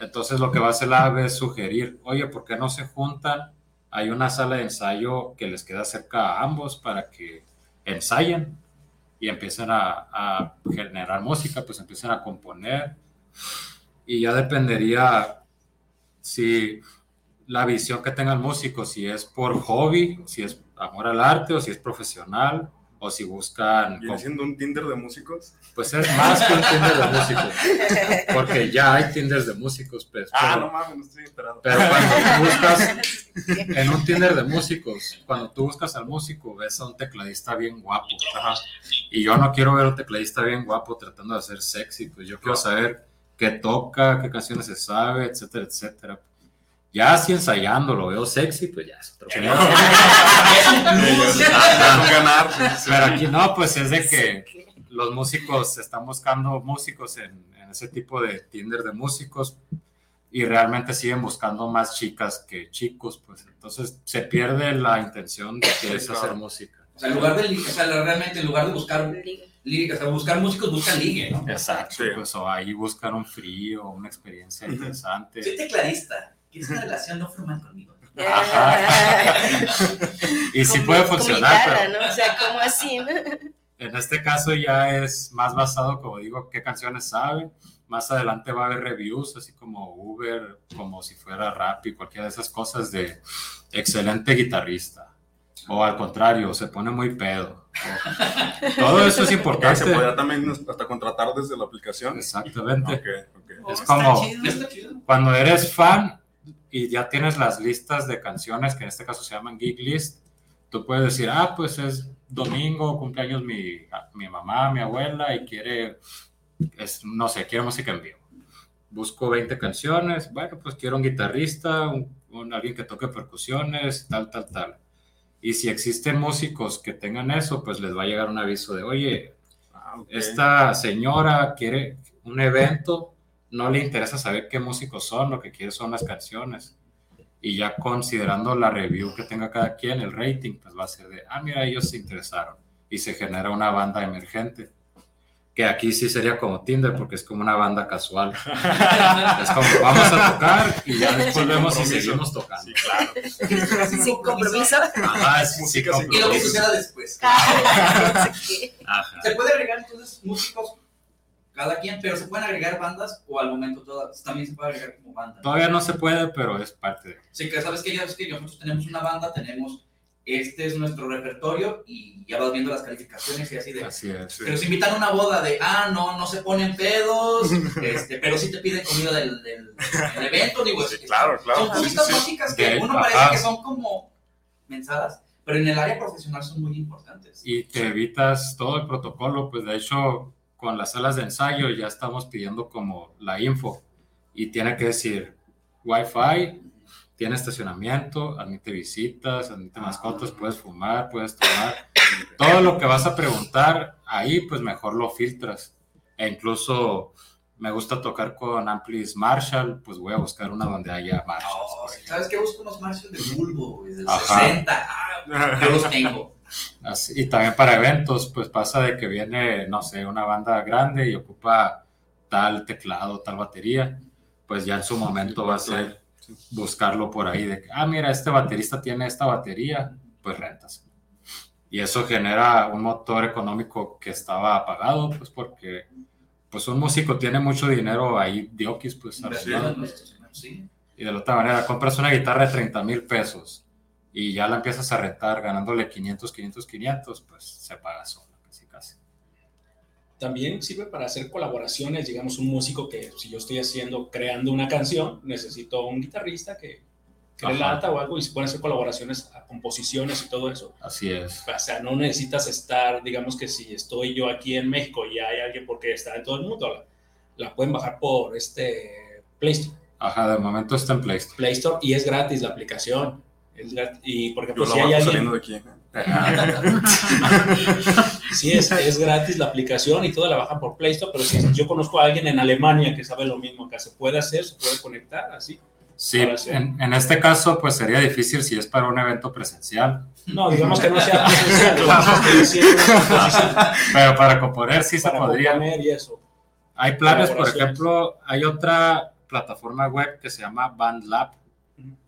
Entonces lo que va a hacer la AVE es sugerir, oye, ¿por qué no se juntan? Hay una sala de ensayo que les queda cerca a ambos para que ensayen y empiecen a, generar música, pues empiecen a componer. Y ya dependería si la visión que tenga el músico, si es por hobby, si es amor al arte o si es profesional o si buscan... ¿Viene siendo un Tinder de músicos? Pues es más que un Tinder de músicos, porque ya hay Tinders de músicos, pues, Ah, pero- no mames, no estoy enterado. pero cuando tú buscas [laughs] en un Tinder de músicos, cuando tú buscas al músico, ves a un tecladista bien guapo. Ajá. Y yo no quiero ver a un tecladista bien guapo tratando de hacer sexy, pues yo quiero saber qué toca, qué canciones se sabe, etcétera, etcétera. Ya así ensayando lo veo sexy, pues ya es otro pedo. [laughs] Ganar. Pero aquí no, pues es de que los músicos están buscando músicos en, en ese tipo de Tinder de músicos y realmente siguen buscando más chicas que chicos, pues entonces se pierde la intención de querer hacer música. O sea, en lugar de, o sea, realmente en lugar de buscar lírica, o sea, buscar músicos buscan ligue, ¿no? Exacto, Sí. pues o ahí buscar un frío, una experiencia interesante. Soy tecladista. ¿Quieres una relación no formal conmigo? [laughs] Y sí puede funcionar, guitarra, pero ¿no? O sea, como así, ¿no? en este caso ya es más basado, como digo, qué canciones sabe. Más adelante va a haber reviews, así como Uber, como si fuera rap y cualquiera de esas cosas de excelente guitarrista. O al contrario, se pone muy pedo. O- [laughs] Todo eso es importante. se podría también hasta contratar desde la aplicación. Exactamente. Ok, ok. Oh, Es como- chido. Chido. Cuando eres fan y ya tienes las listas de canciones, que en este caso se llaman Geek List, tú puedes decir, ah, pues es domingo, cumpleaños mi, mi mamá, mi abuela, y quiere, es, no sé, quiere música en vivo. Busco 20 canciones, bueno, pues quiero un guitarrista, un, un- alguien que toque percusiones, tal, tal, tal. Y si existen músicos que tengan eso, pues les va a llegar un aviso de, oye, Ah, esta señora quiere un evento, no le interesa saber qué músicos son, lo que quiere son las canciones. Y ya considerando la review que tenga cada quien, el rating, pues va a ser de, ah, mira, ellos se interesaron. Y se genera una banda emergente. Que aquí sí sería como Tinder, porque es como una banda casual. [laughs] es como, vamos a tocar y ya después vemos si seguimos tocando. Sí, claro. Sin compromiso. Ajá, es- sí, Música sin Y lo que suceda después. Ajá. [laughs] Se puede agregar entonces músicos cada quien, pero se pueden agregar bandas o al momento todas también se puede agregar como banda. Todavía no se puede, pero es parte de... Sí, que sabes que ya ves que nosotros tenemos una banda, tenemos este es nuestro repertorio y ya vas viendo las calificaciones y así de. Así es. Sí. Pero si invitan a una boda de, ah, no, no se ponen pedos, [laughs] este, pero sí te piden comida del, del, del evento, digo, Sí, claro, claro. son cositas sí, sí. básicas que uno parece ajá. que son como mensadas, pero en el área profesional son muy importantes. y te evitas todo el protocolo, pues de hecho con las salas de ensayo ya estamos pidiendo como la info y tiene que decir Wi-Fi, tiene estacionamiento, admite visitas, admite mascotas, puedes fumar, puedes tomar. Todo lo que vas a preguntar ahí, pues mejor lo filtras. E incluso me gusta tocar con amplis Marshall, pues voy a buscar una donde haya Marshall. Oh, ¿Sabes qué? Busco unos Marshall de Bulbo, güey, del Ajá. 60. Ah, yo los tengo. Así- y también para eventos, pues pasa de que viene, no sé, una banda grande y ocupa tal teclado, tal batería, pues ya en su momento va a ser buscarlo por ahí de que, ah, mira, este baterista tiene esta batería, pues rentas. Y eso genera un motor económico que estaba apagado, pues porque pues un músico tiene mucho dinero ahí, diokis, pues arreglado. Sí. Y de la otra manera, compras una guitarra de 30 mil pesos y ya la empiezas a rentar ganándole 500, 500, 500, pues se paga sola, casi casi. También sirve para hacer colaboraciones, digamos, un músico que si yo estoy haciendo, creando una canción, necesito un guitarrista que, que relata o algo y se pueden hacer colaboraciones a composiciones y todo eso. Así es. O sea, no necesitas estar, digamos que si estoy yo aquí en México y hay alguien porque está en todo el mundo, la, la pueden bajar por este Play Store, Ajá, de momento está en Play Store. Play Store y es gratis la aplicación. Y por Yo ejemplo, la si hay alguien... saliendo de aquí. [laughs] Sí, es, es gratis la aplicación y todo la bajan por Play Store, pero si yo conozco a alguien en Alemania que sabe lo mismo, que se puede hacer, se puede conectar así. Sí, en, en este caso, pues sería difícil si es para un evento presencial, No, digamos que no sea [laughs] [laughs] presencial, pero para componer sí se para podría. componer y eso. Hay planes, por ejemplo, hay otra plataforma web que se llama BandLab.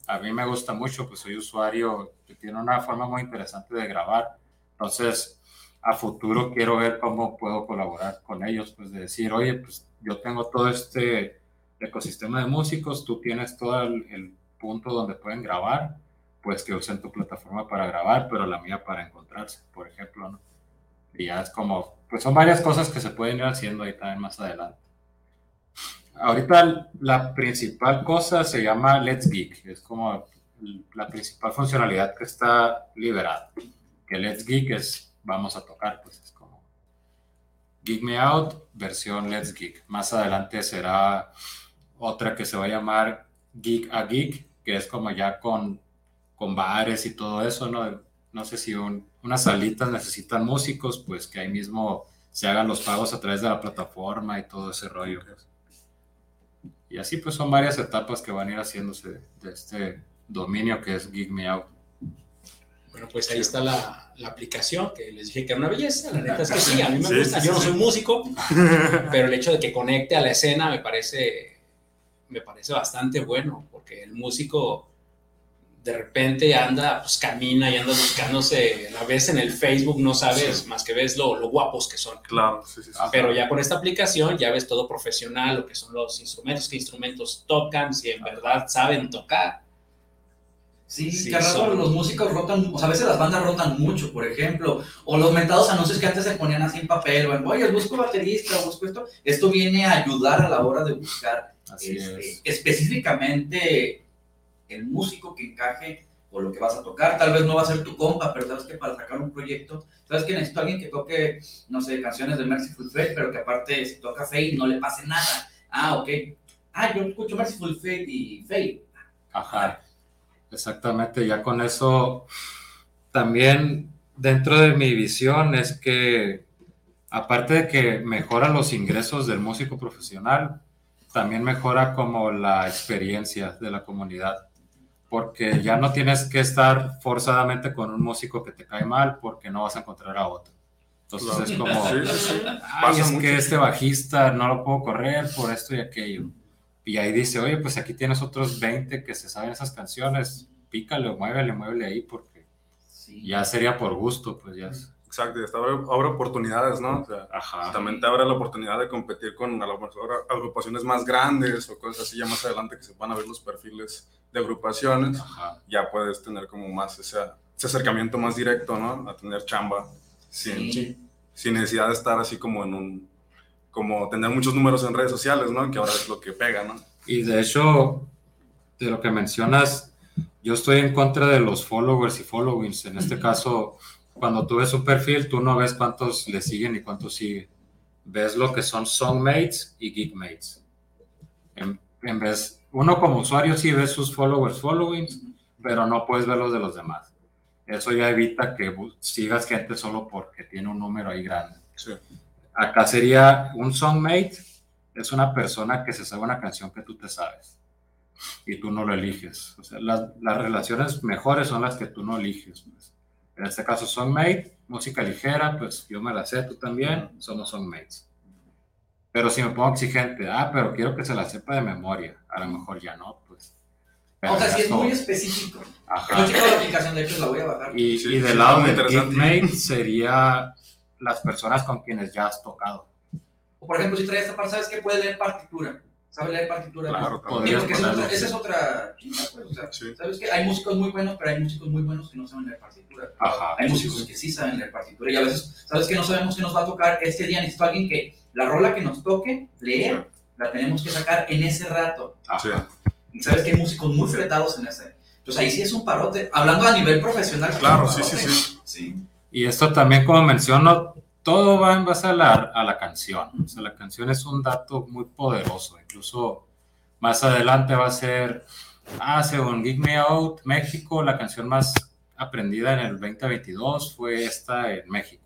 A mí me gusta mucho, pues soy usuario que tiene una forma muy interesante de grabar. Entonces, a futuro quiero ver cómo puedo colaborar con ellos, pues de decir, oye, pues yo tengo todo este ecosistema de músicos, tú tienes todo el, punto donde pueden grabar, pues que usen tu plataforma para grabar, pero la mía para encontrarse, por ejemplo, ¿no? Y ya es como, pues son varias cosas que se pueden ir haciendo ahí también más adelante. Ahorita la principal cosa se llama Let's Geek, es como la principal funcionalidad que está liberada. Que Let's Geek es, vamos a tocar, pues es como Geek Me Out, versión Let's Geek. Más adelante será otra que se va a llamar Geek a Geek, que es como ya con, con bares y todo eso, ¿no? No sé si un- unas salitas necesitan músicos, pues que ahí mismo se hagan los pagos a través de la plataforma y todo ese rollo. pues. Y así pues son varias etapas que van a ir haciéndose de, este dominio que es Geek Me Out. Bueno, pues ahí está la, la aplicación que les dije que era una belleza. La neta es que sí, a mí me Sí, gusta. sí, Yo no soy músico, [laughs] pero el hecho de que conecte a la escena me parece, me parece bastante bueno, porque el músico de repente anda, pues camina y anda buscándose, la ves en el Facebook, no sabes más que ves lo, lo guapos que son. Claro, sí, sí, sí. Pero ya con esta aplicación ya ves todo profesional, lo que son los instrumentos, qué instrumentos tocan, si en verdad saben tocar. Sí, Sí, que rato los músicos rotan, o sea, a veces las bandas rotan mucho, por ejemplo, o los mentados anuncios que antes se ponían así en papel, o oye, busco baterista, busco esto, esto viene a ayudar a la hora de buscar Así este, es. específicamente el músico que encaje o lo que vas a tocar, tal vez no va a ser tu compa, pero sabes que para sacar un proyecto, sabes que necesito a alguien que toque, no sé, canciones de Merciful Fate, pero que aparte si toca Fate no le pase nada. Ah, ok. Ah, yo escucho Merciful Fate y Fate. Ajá, exactamente. Ya con eso, también dentro de mi visión es que, aparte de que mejora los ingresos del músico profesional, también mejora como la experiencia de la comunidad. Porque ya no tienes que estar forzadamente con un músico que te cae mal porque no vas a encontrar a otro. Entonces Claro. es como, Sí, sí. Ay, es mucho. que este bajista no lo puedo correr por esto y aquello. Y ahí dice, oye, pues aquí tienes otros 20 que se saben esas canciones, pícale, muévele, muévele ahí, porque Sí. ya sería por gusto, pues ya. es- Exacto, hasta abre, abre oportunidades, ¿no? O sea, Ajá. también te abre la oportunidad de competir con a lo mejor agrupaciones más grandes o cosas así, ya más adelante que se van a ver los perfiles de agrupaciones, Ajá. ya puedes tener como más esa- ese acercamiento más directo, ¿no? A tener chamba sin, Sí. sin necesidad de estar así como en un, como tener muchos números en redes sociales, ¿no? Que ahora es lo que pega, ¿no? Y de hecho, de lo que mencionas, yo estoy en contra de los followers y followings. En este caso, cuando tú ves un perfil, tú no ves cuántos le siguen y cuántos siguen. Ves lo que son songmates y geekmates. En, en vez, uno como usuario sí ves sus followers, followings, pero no puedes ver los de los demás. Eso ya evita que sigas gente solo porque tiene un número ahí grande. Sí. Acá sería un songmate, es una persona que se sabe una canción que tú te sabes y tú no lo eliges. O sea, las, las relaciones mejores son las que tú no eliges. pues. En este caso, songmate, música ligera, pues yo me la sé, tú también, somos songmates. Pero si me pongo exigente, ah, pero quiero que se la sepa de memoria, a lo mejor ya no, pues. Pero O sea, sí es todo. muy específico. Ajá. Yo checo la aplicación, de hecho la voy a bajar. Y, Sí, y sí, del lado muy del interesante. geekmate sería las personas con quienes ya has tocado. O por ejemplo, si trae esta parte, ¿sabes qué? Puede leer partitura. ¿Sabe leer partitura? Claro, esa es, otra, esa sí. es otra chinga, pues, o sea, Sí. ¿sabes qué? Hay músicos muy buenos, pero hay músicos muy buenos que no saben leer partitura. Ajá. Hay músicos que sí saben leer partitura y a veces, ¿sabes que No sabemos qué nos va a tocar este día. Necesito a alguien que la rola que nos toque, leer, la tenemos que sacar en ese rato. Sí. Ajá. Y sabes que hay músicos muy fletados en ese. Entonces ahí sí es un parote. Hablando a nivel profesional. Claro, sí, sí, sí. Sí. Y esto también, como menciono, todo va en base a la, a la canción. O sea, la canción es un dato muy poderoso. Incluso más adelante va a ser, ah, según Geek Me Out, México, la canción más aprendida en el 2022 fue esta en México.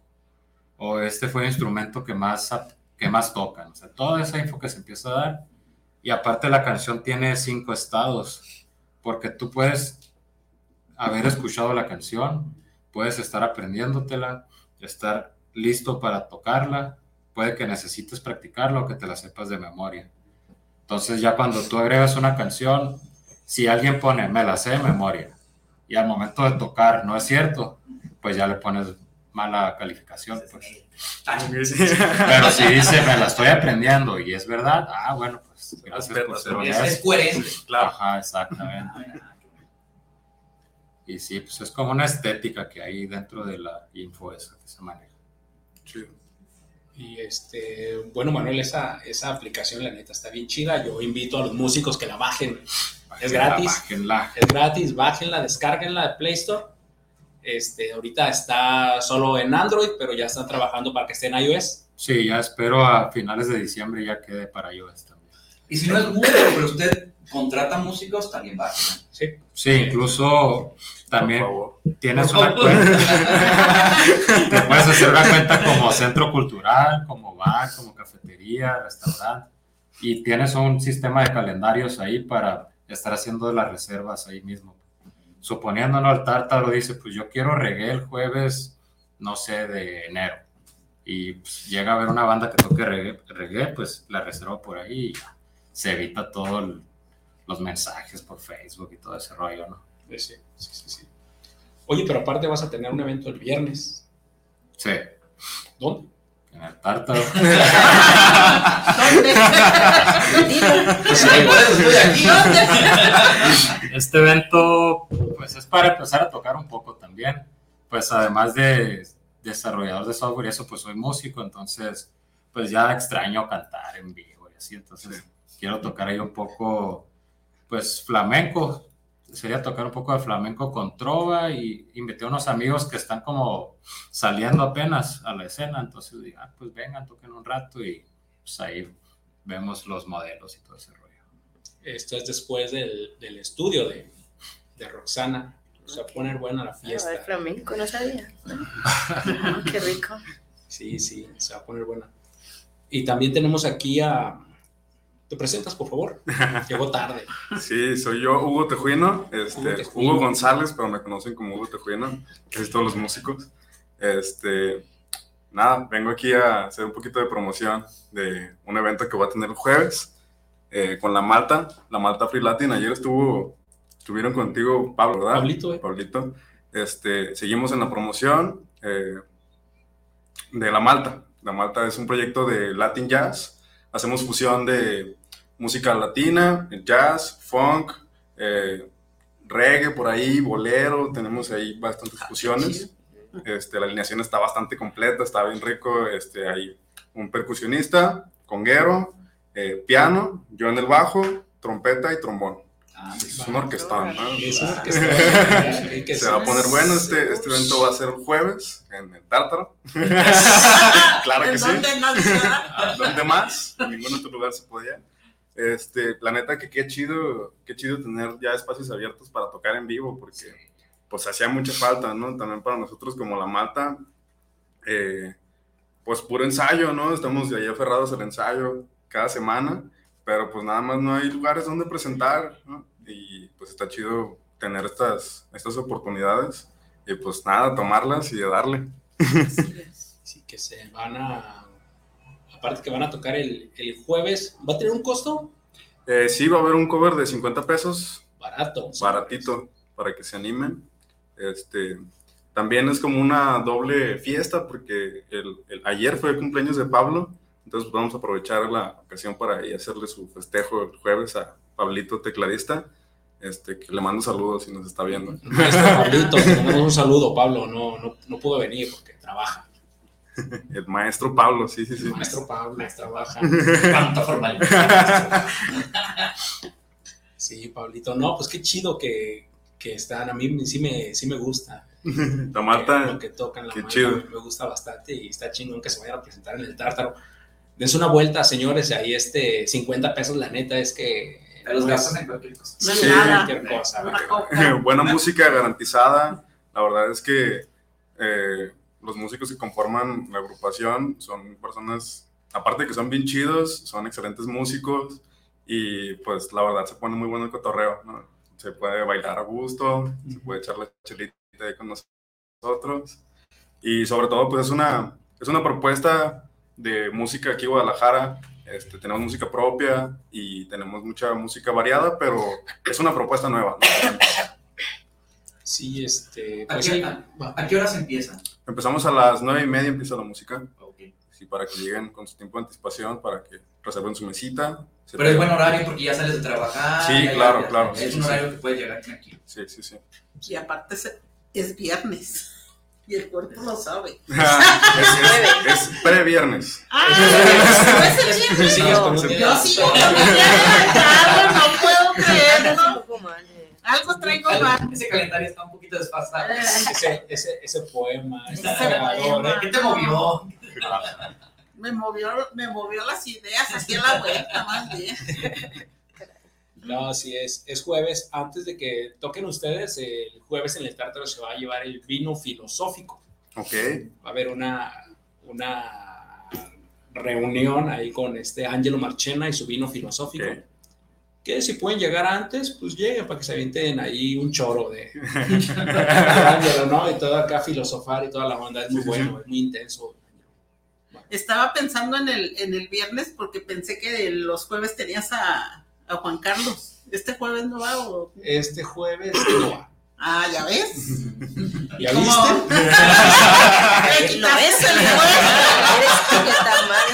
O este fue el instrumento que más, que más tocan. O sea, toda esa info que se empieza a dar. Y aparte la canción tiene cinco estados, porque tú puedes haber escuchado la canción, puedes estar aprendiéndotela, estar listo para tocarla, puede que necesites practicarla o que te la sepas de memoria. Entonces ya cuando tú agregas una canción, si alguien pone me la sé de memoria y al momento de tocar no es cierto, pues ya le pones mala calificación. Pues. Pero si dice me la estoy aprendiendo y es verdad, ah, bueno, pues gracias por ser Es, es honesto. coherente. Claro. Ajá, exactamente. Y sí, pues es como una estética que hay dentro de la info esa que se maneja. Chido. Y este, bueno, Manuel, esa, esa aplicación, la neta, está bien chida. Yo invito a los músicos que la bajen. Es gratis. Bájenla. Es gratis, bájenla, descárguenla de Play Store. Este, ahorita está solo en Android, pero ya están trabajando para que esté en iOS. Sí, ya espero a finales de diciembre ya quede para iOS también. Y si no es músico, pero usted contrata músicos, también va. Sí. Sí, incluso también tienes una cuenta. [laughs] Te puedes hacer una cuenta como centro cultural, como bar, como cafetería, restaurante. Y tienes un sistema de calendarios ahí para estar haciendo las reservas ahí mismo. suponiendo ¿no? el tártaro dice, pues yo quiero reggae el jueves, no sé, de enero. Y pues, llega a ver una banda que toque reggae, reggae, pues la reservo por ahí y ya. se evita todos los mensajes por Facebook y todo ese rollo, ¿no? Sí, sí, sí, sí. Oye, pero aparte vas a tener un evento el viernes. Sí, ¿Dónde? en el tártaro. [laughs] Pues, aquí. Este evento, pues es para empezar a tocar un poco también. Pues además de desarrollador de software y eso, pues soy músico, entonces, pues ya extraño cantar en vivo y así. Entonces, quiero tocar ahí un poco, pues flamenco. Sería tocar un poco de flamenco con trova y invité a unos amigos que están como saliendo apenas a la escena. Entonces, dije, ah, pues vengan, toquen un rato y pues ahí vemos los modelos y todo ese rollo. Esto es después del, del estudio de, de Roxana. Se va a poner buena la Ah, fiesta. el flamenco, no sabía. [laughs] Qué rico. Sí, sí, se va a poner buena. Y también tenemos aquí a... ¿Te presentas, por favor? [laughs] Llegó tarde. Sí, soy yo, Hugo Tejuino, este, Hugo. González, pero me conocen como Hugo Tejuino, casi todos los músicos. Este, nada, vengo aquí a hacer un poquito de promoción de un evento que voy a tener el jueves eh, con la Malta, la Malta Free Latin. Ayer estuvo, estuvieron contigo, Pablo, ¿verdad? Pablito, ¿eh? Pablito. Este, seguimos en la promoción eh, de la Malta. La Malta es un proyecto de Latin Jazz. Hacemos fusión de música latina, jazz, funk, eh, reggae por ahí, bolero. Tenemos ahí bastantes fusiones. Este, la alineación está bastante completa, está bien rico. Este, hay un percusionista, conguero, eh, piano, yo en el bajo, trompeta y trombón. Ah, Es un orquestón, ¿no? Es una orquesta. [laughs] Sí, que Se va a poner bueno, este, este evento va a ser el jueves en el Tártaro. [laughs] claro que ¿En sí. ¿Dónde más? En ningún otro lugar se podía. Este, la neta que qué chido, qué chido tener ya espacios abiertos para tocar en vivo, porque pues hacía mucha falta, ¿no? También para nosotros como la Malta, eh, pues puro ensayo, ¿no? Estamos de ahí aferrados al ensayo cada semana, pero pues nada más no hay lugares donde presentar, ¿no? Y pues está chido tener estas, estas oportunidades y pues nada, tomarlas y de darle. Sí, que se van a... Aparte que van a tocar el, el jueves. ¿Va a tener un costo? Eh, sí, va a haber un cover de 50 pesos, Barato. baratito, para que se animen. Este, también es como una doble fiesta, porque el, el- ayer fue el cumpleaños de Pablo, entonces vamos a aprovechar la ocasión para hacerle su festejo el jueves a Pablito Tecladista, este, que le mando saludos si nos está viendo. Maestro Pablito, [laughs] un saludo, Pablo. No, no, no pudo venir porque trabaja. [laughs] El maestro Pablo, sí, sí, sí. Maestro Pablo trabaja. Cuánta formalidad. [laughs] Sí, Pablito. No, pues qué chido que, que están. A mí sí me, sí me gusta. [laughs] La Lo Marta, que tocan la qué Malta, chido. Me gusta bastante y está chingón que se vayan a presentar en el Tártaro. Dense una vuelta, señores. Ahí este 50 pesos, la neta, es que. Te los es en cualquier cosa. No Sí. nada. cualquier cosa. Buena música garantizada. La verdad es que eh, los músicos que conforman la agrupación son personas, aparte de que son bien chidos, son excelentes músicos y pues la verdad se pone muy bueno el cotorreo. ¿no? Se puede bailar a gusto, se puede echar la chelita ahí con nosotros y sobre todo pues es una, es una propuesta de música aquí en Guadalajara. Este, tenemos música propia y tenemos mucha música variada, pero es una propuesta nueva. Sí, este. ¿A Pues qué, a- qué horas empiezan? Empezamos a las nueve y media, empieza la música. Ok. Sí, para que lleguen con su tiempo de anticipación, para que reserven su mesita. Pero es buen horario porque ya sales de trabajar. Sí, ya- claro, ya- claro, Es sí, un sí, horario que puedes llegar tranquilo. Sí, sí, sí. Y aparte es, es viernes. [laughs] Y el cuerpo lo sabe. [laughs] es, es, es pre-viernes. ¡Ah! ¿No es el viernes? No, Yo sí, yo no puedo Es creerlo. Algo traigo mal. Ese calendario está un poquito desfasado. [laughs] ese, ese, ese poema. Ese poema. ¿Qué te movió? Me movió, me movió las ideas hacia la vuelta, más bien. No, sí, es, es jueves. Antes de que toquen ustedes, el jueves en el Tártaro se va a llevar el vino filosófico. Ok. Va a haber una, una reunión ahí con este Angelo Marchena y su vino filosófico. Que si pueden llegar antes, pues lleguen para que se avienten ahí un choro de [laughs] Ángelo, ¿no? Y todo acá filosofar y toda la onda, es muy bueno, es muy intenso. Estaba pensando en el, en el viernes porque pensé que los jueves tenías a, a Juan Carlos. ¿Este jueves no va o...? Este jueves no va. Ah, ¿ya ves? ¿Ya ¿Cómo? viste? [laughs] ¿Lo ves? [laughs] Eres tú que está mal.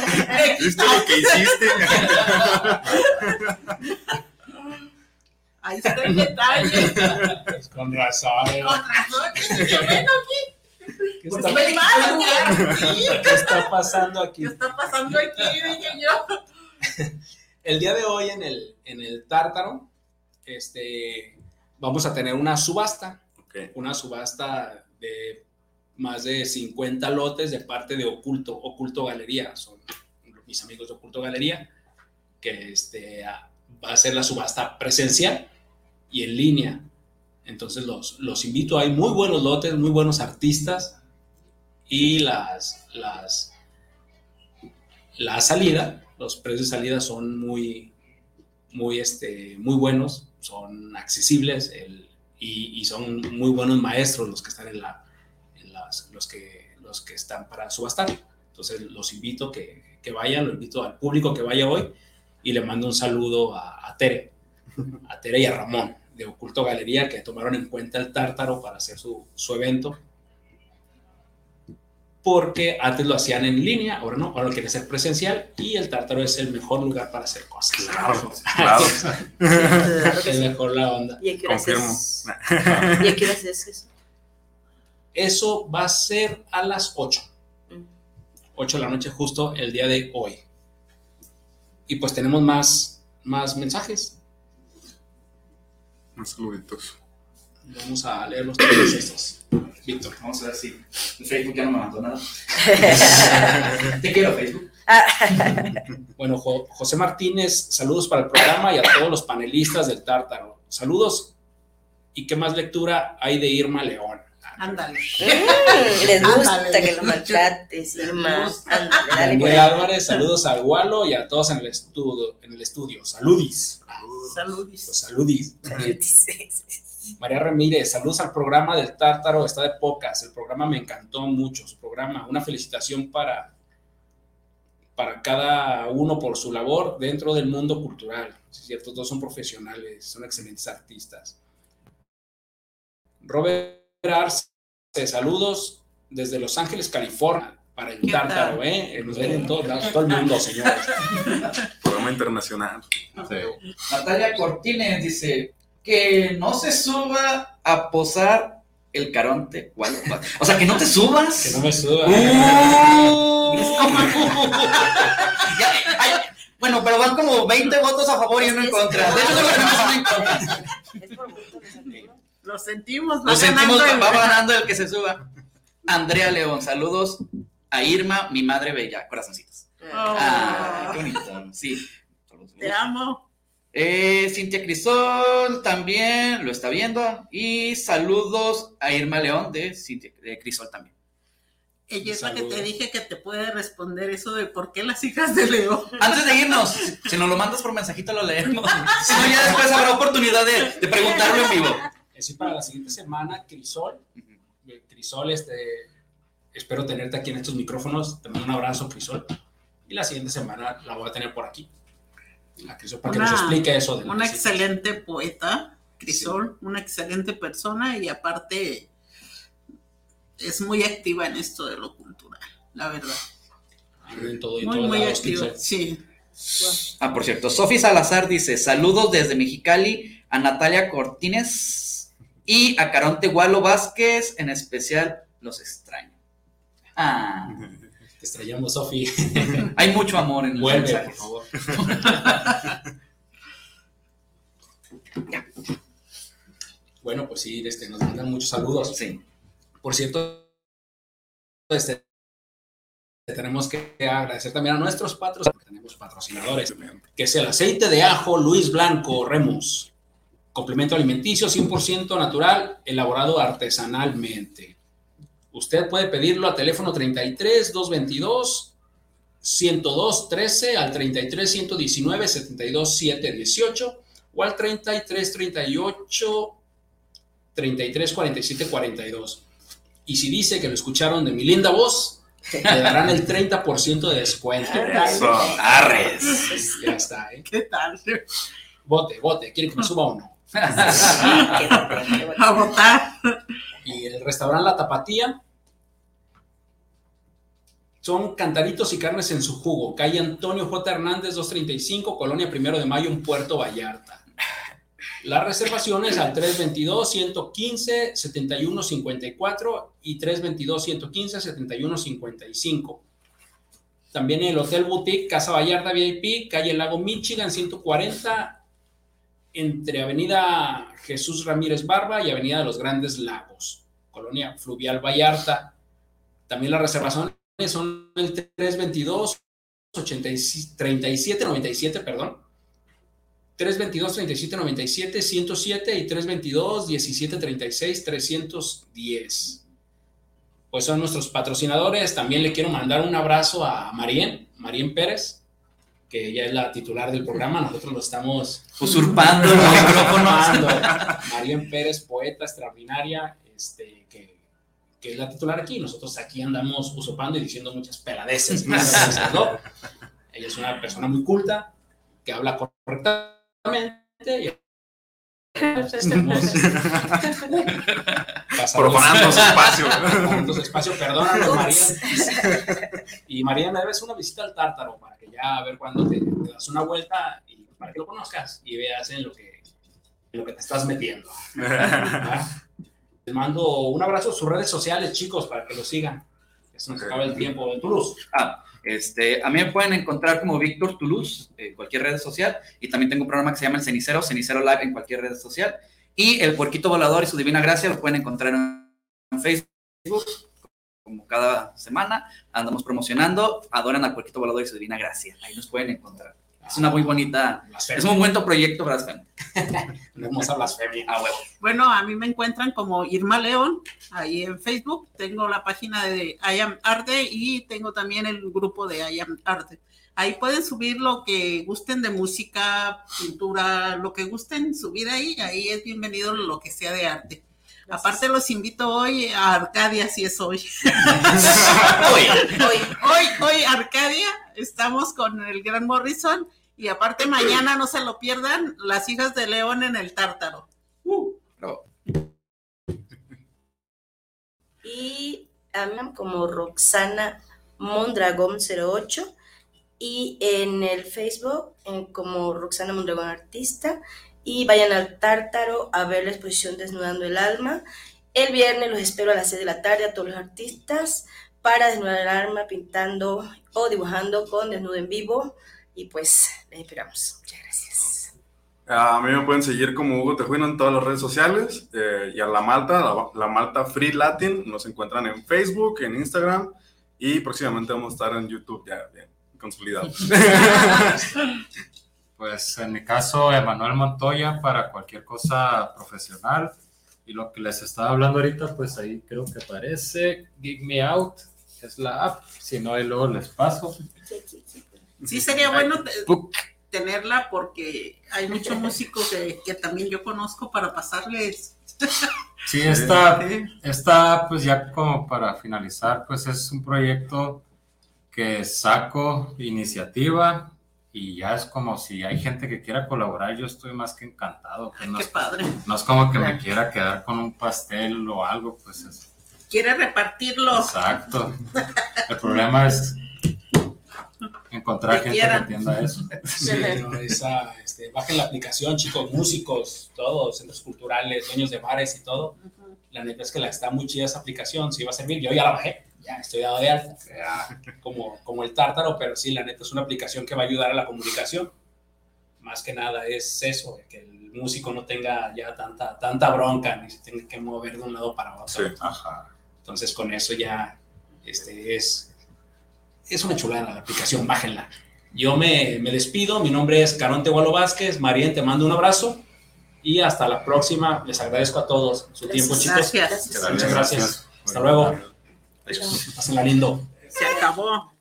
¿Viste lo que hiciste? Ahí está el detalle. Pues con razón. Con razón. Yo, bueno, ¿Qué pues está, qué está pasando aquí? ¿Qué está pasando aquí? Dije yo. El día de hoy en el, en el Tártaro, este, vamos a tener una subasta, una subasta de más de 50 lotes de parte de Oculto, Oculto Galería, son mis amigos de Oculto Galería, que este, va a ser la subasta presencial y en línea. Entonces los, los invito, hay muy buenos lotes, muy buenos artistas y las, las, la salida, los precios de salida son muy, muy, este, muy buenos, son accesibles el- y, y son muy buenos maestros los que están en la, en las, los, que, los que están para subastar. Entonces los invito que, que vayan, lo invito al público que vaya hoy y le mando un saludo a, a Tere, a Tere y a Ramón de Oculto Galería que tomaron en cuenta el tártaro para hacer su, su evento. Porque antes lo hacían en línea, ahora no, ahora lo quieren hacer presencial y el tártaro es el mejor lugar para hacer cosas. Claro, [laughs] claro. [laughs] Es sí. mejor la onda. ¿Y a qué hora Confirmo. haces? ¿Y a qué hora haces eso? Eso va a ser a las 8. Mm. 8 de la noche justo el día de hoy. Y pues tenemos más, más mensajes. Unos saluditos. Vamos a leer los tres estos. Víctor. Vamos a ver si Facebook ya no me mandó nada. [laughs] Te quiero, Facebook. [laughs] Bueno, Jo- José Martínez, saludos para el programa y a todos los panelistas del Tártaro. Saludos. ¿Y qué más lectura hay de Irma León? Ándale. [laughs] Mm, les gusta Ándale. que lo maltrates, Irma. Ándale, ahí. Álvarez, saludos al Gualo y a todos en el estudio. En el estudio. Saludis. Saludis. Sí, sí, sí. María Ramírez, saludos al programa del Tártaro, está de pocas. El programa me encantó mucho, su programa. Una felicitación para, para cada uno por su labor dentro del mundo cultural. Sí, Es cierto, todos son profesionales, son excelentes artistas. Robert Arce, saludos desde Los Ángeles, California, para el ¿Qué tal? Tártaro, ¿eh? Nos ven en todos lados, todo el mundo, señores. Programa internacional. Natalia Cortines dice que no se suba a posar el caronte. ¿Cuál? O sea, que no te subas. Que no me suba. [laughs] Ya, ay, bueno, pero van como 20 votos a favor y uno en contra. De hecho, solo tenemos uno en contra. Es por gusto. Lo sentimos. va Lo sentimos, ganando el- va ganando el que se suba. Andrea León, saludos a Irma, mi madre bella. Corazoncitos. Ah, qué bonito. Sí. Te amo. Eh, Cintia Crisol también lo está viendo. Y saludos a Irma León de Cintia de Crisol también. Ella es la que te dije que te puede responder eso de por qué las hijas de Leo. Antes de irnos, si- si nos lo mandas por mensajito, lo leemos. [laughs] Si no, ya después habrá oportunidad de, de preguntarlo en vivo. Así para la siguiente semana, Crisol. Eh, Crisol, este, espero tenerte aquí en estos micrófonos. Te mando un abrazo, Crisol. Y la siguiente semana la voy a tener por aquí. La Crisol, para que Una- nos explique eso. De Una que excelente poeta, Crisol, una excelente persona y aparte es muy activa en esto de lo cultural, la verdad. En todo y en Muy, muy lados, activa. Crisol. Sí. Ah, por cierto, Sofi Salazar dice: Saludos desde Mexicali a Natalia Cortines y a Caronte Gualo Vázquez, en especial los extraño. Ah, extrañamos, Sofi. [laughs] hay mucho amor en los Vuelve, mensajes. por favor. [laughs] Bueno, pues sí, este, nos mandan muchos saludos. Sí. Por cierto, este, tenemos que agradecer también a nuestros patrocinadores, tenemos patrocinadores, que es el aceite de ajo Luis Blanco Remus, complemento alimenticio 100% natural, elaborado artesanalmente. Usted puede pedirlo a teléfono 33 222 102 13 al 33 119 72 7 18 o al 33 38 33 47 42. Y si dice que lo escucharon de mi linda voz, le darán el 30% de descuento. [laughs] Eso. Arres. Ya está, ¿eh? ¿Qué tal? Vote, vote. ¿Quieren que me suba o no? A votar. Y el restaurante La Tapatía son cantaritos y carnes en su jugo. Calle Antonio J. Hernández, 235, Colonia Primero de Mayo, en Puerto Vallarta. Las reservaciones al 322-115-7154 y 322-115-7155. También el Hotel Boutique Casa Vallarta VIP, calle Lago Michigan, 140, entre Avenida Jesús Ramírez Barba y Avenida de los Grandes Lagos, Colonia Fluvial Vallarta. También las reservaciones son el 322 87 37 97, perdón. 322 37 97 107 y 322 17 36 310. Pues son nuestros patrocinadores. También le quiero mandar un abrazo a Marien, Marien Pérez, que ella es la titular del programa. Nosotros lo estamos Usurpando. Marien Pérez, poeta extraordinaria, este, que, que es la titular aquí. Nosotros aquí andamos usurpando y diciendo muchas peladeces. ¿no? [laughs] Ella es una persona muy culta, que habla correctamente. Y [laughs] Profanando su espacio. Profanando su espacio, perdónanos, María. Y María, me debes una visita al Tártaro para que ya a ver cuándo te, te das una vuelta y para que lo conozcas y veas en lo que, en lo que te estás metiendo. ¿verdad? [laughs] Les mando un abrazo a sus redes sociales, chicos, para que lo sigan. Que se nos acaba el tiempo. En Toulouse. Ah, este, a mí me pueden encontrar como Víctor Toulouse en cualquier red social y también tengo un programa que se llama El Cenicero, Cenicero Live en cualquier red social y El Puerquito Volador y su Divina Gracia lo pueden encontrar en en Facebook como cada semana andamos promocionando, adoran al Puerquito Volador y su Divina Gracia, ahí nos pueden encontrar. Es una muy bonita, es un buen proyecto. Stan? [laughs] Una hermosa blasfemia. A huevo. Bueno, a mí me encuentran como Irma León, ahí en Facebook. Tengo la página de I Am Arte y tengo también el grupo de I Am Arte. Ahí pueden subir lo que gusten de música, pintura, lo que gusten subir ahí. Ahí es bienvenido lo que sea de arte. Aparte los invito hoy a Arcadia, si es hoy. [laughs] Hoy, Hoy, hoy Arcadia, estamos con el Gran Morrison y aparte mañana no se lo pierdan, las hijas de León en el Tártaro. Bravo. y a mí como Roxana Mondragón 08 y en el Facebook en como Roxana Mondragón Artista y vayan al Tártaro a ver la exposición Desnudando el Alma. El viernes los espero a las 6 de la tarde a todos los artistas para desnudar el alma pintando o dibujando con desnudo en vivo y pues les esperamos. Muchas gracias. A mí me pueden seguir como Hugo Tejuino en todas las redes sociales eh, y a La Malta, la, la Malta Free Latin, nos encuentran en Facebook, en Instagram y próximamente vamos a estar en YouTube ya bien consolidados. [laughs] Pues en mi caso, Emanuel Montoya para cualquier cosa profesional. Y lo que les estaba hablando ahorita, pues ahí creo que aparece. Gig Me Out es la app. Si no, ahí luego les paso. Sí, sería bueno te- tenerla porque hay muchos músicos que, que también yo conozco para pasarles. Sí, esta, esta, pues ya como para finalizar, pues es un proyecto que saco iniciativa y ya es como si hay gente que quiera colaborar, yo estoy más que encantado. Pues no, Qué es, padre. no es como que me quiera quedar con un pastel o algo, pues es Quiere repartirlo. exacto. El problema es encontrar Que gente quieran. que entienda eso. [laughs] Sí, no, esa, este, bajen la aplicación, chicos, músicos, todos, centros culturales, dueños de bares y todo. La neta es que la está muy chida esa aplicación, sí va a servir. Yo ya la bajé, ya estoy dado de alta, ya, [laughs] como, como el tártaro, pero sí, la neta es una aplicación que va a ayudar a la comunicación. Más que nada es eso, que el músico no tenga ya tanta, tanta bronca, ni se tenga que mover de un lado para otro. Sí. Ajá. Entonces, con eso ya este, es, es una chulada la aplicación, bájenla. Yo me, me despido, mi nombre es Caronte Gualo Vázquez, Marien, te mando un abrazo y hasta la próxima. Les agradezco a todos su tiempo, chicos. Gracias. Muchas gracias. Hasta luego. Pásenla lindo. Se acabó.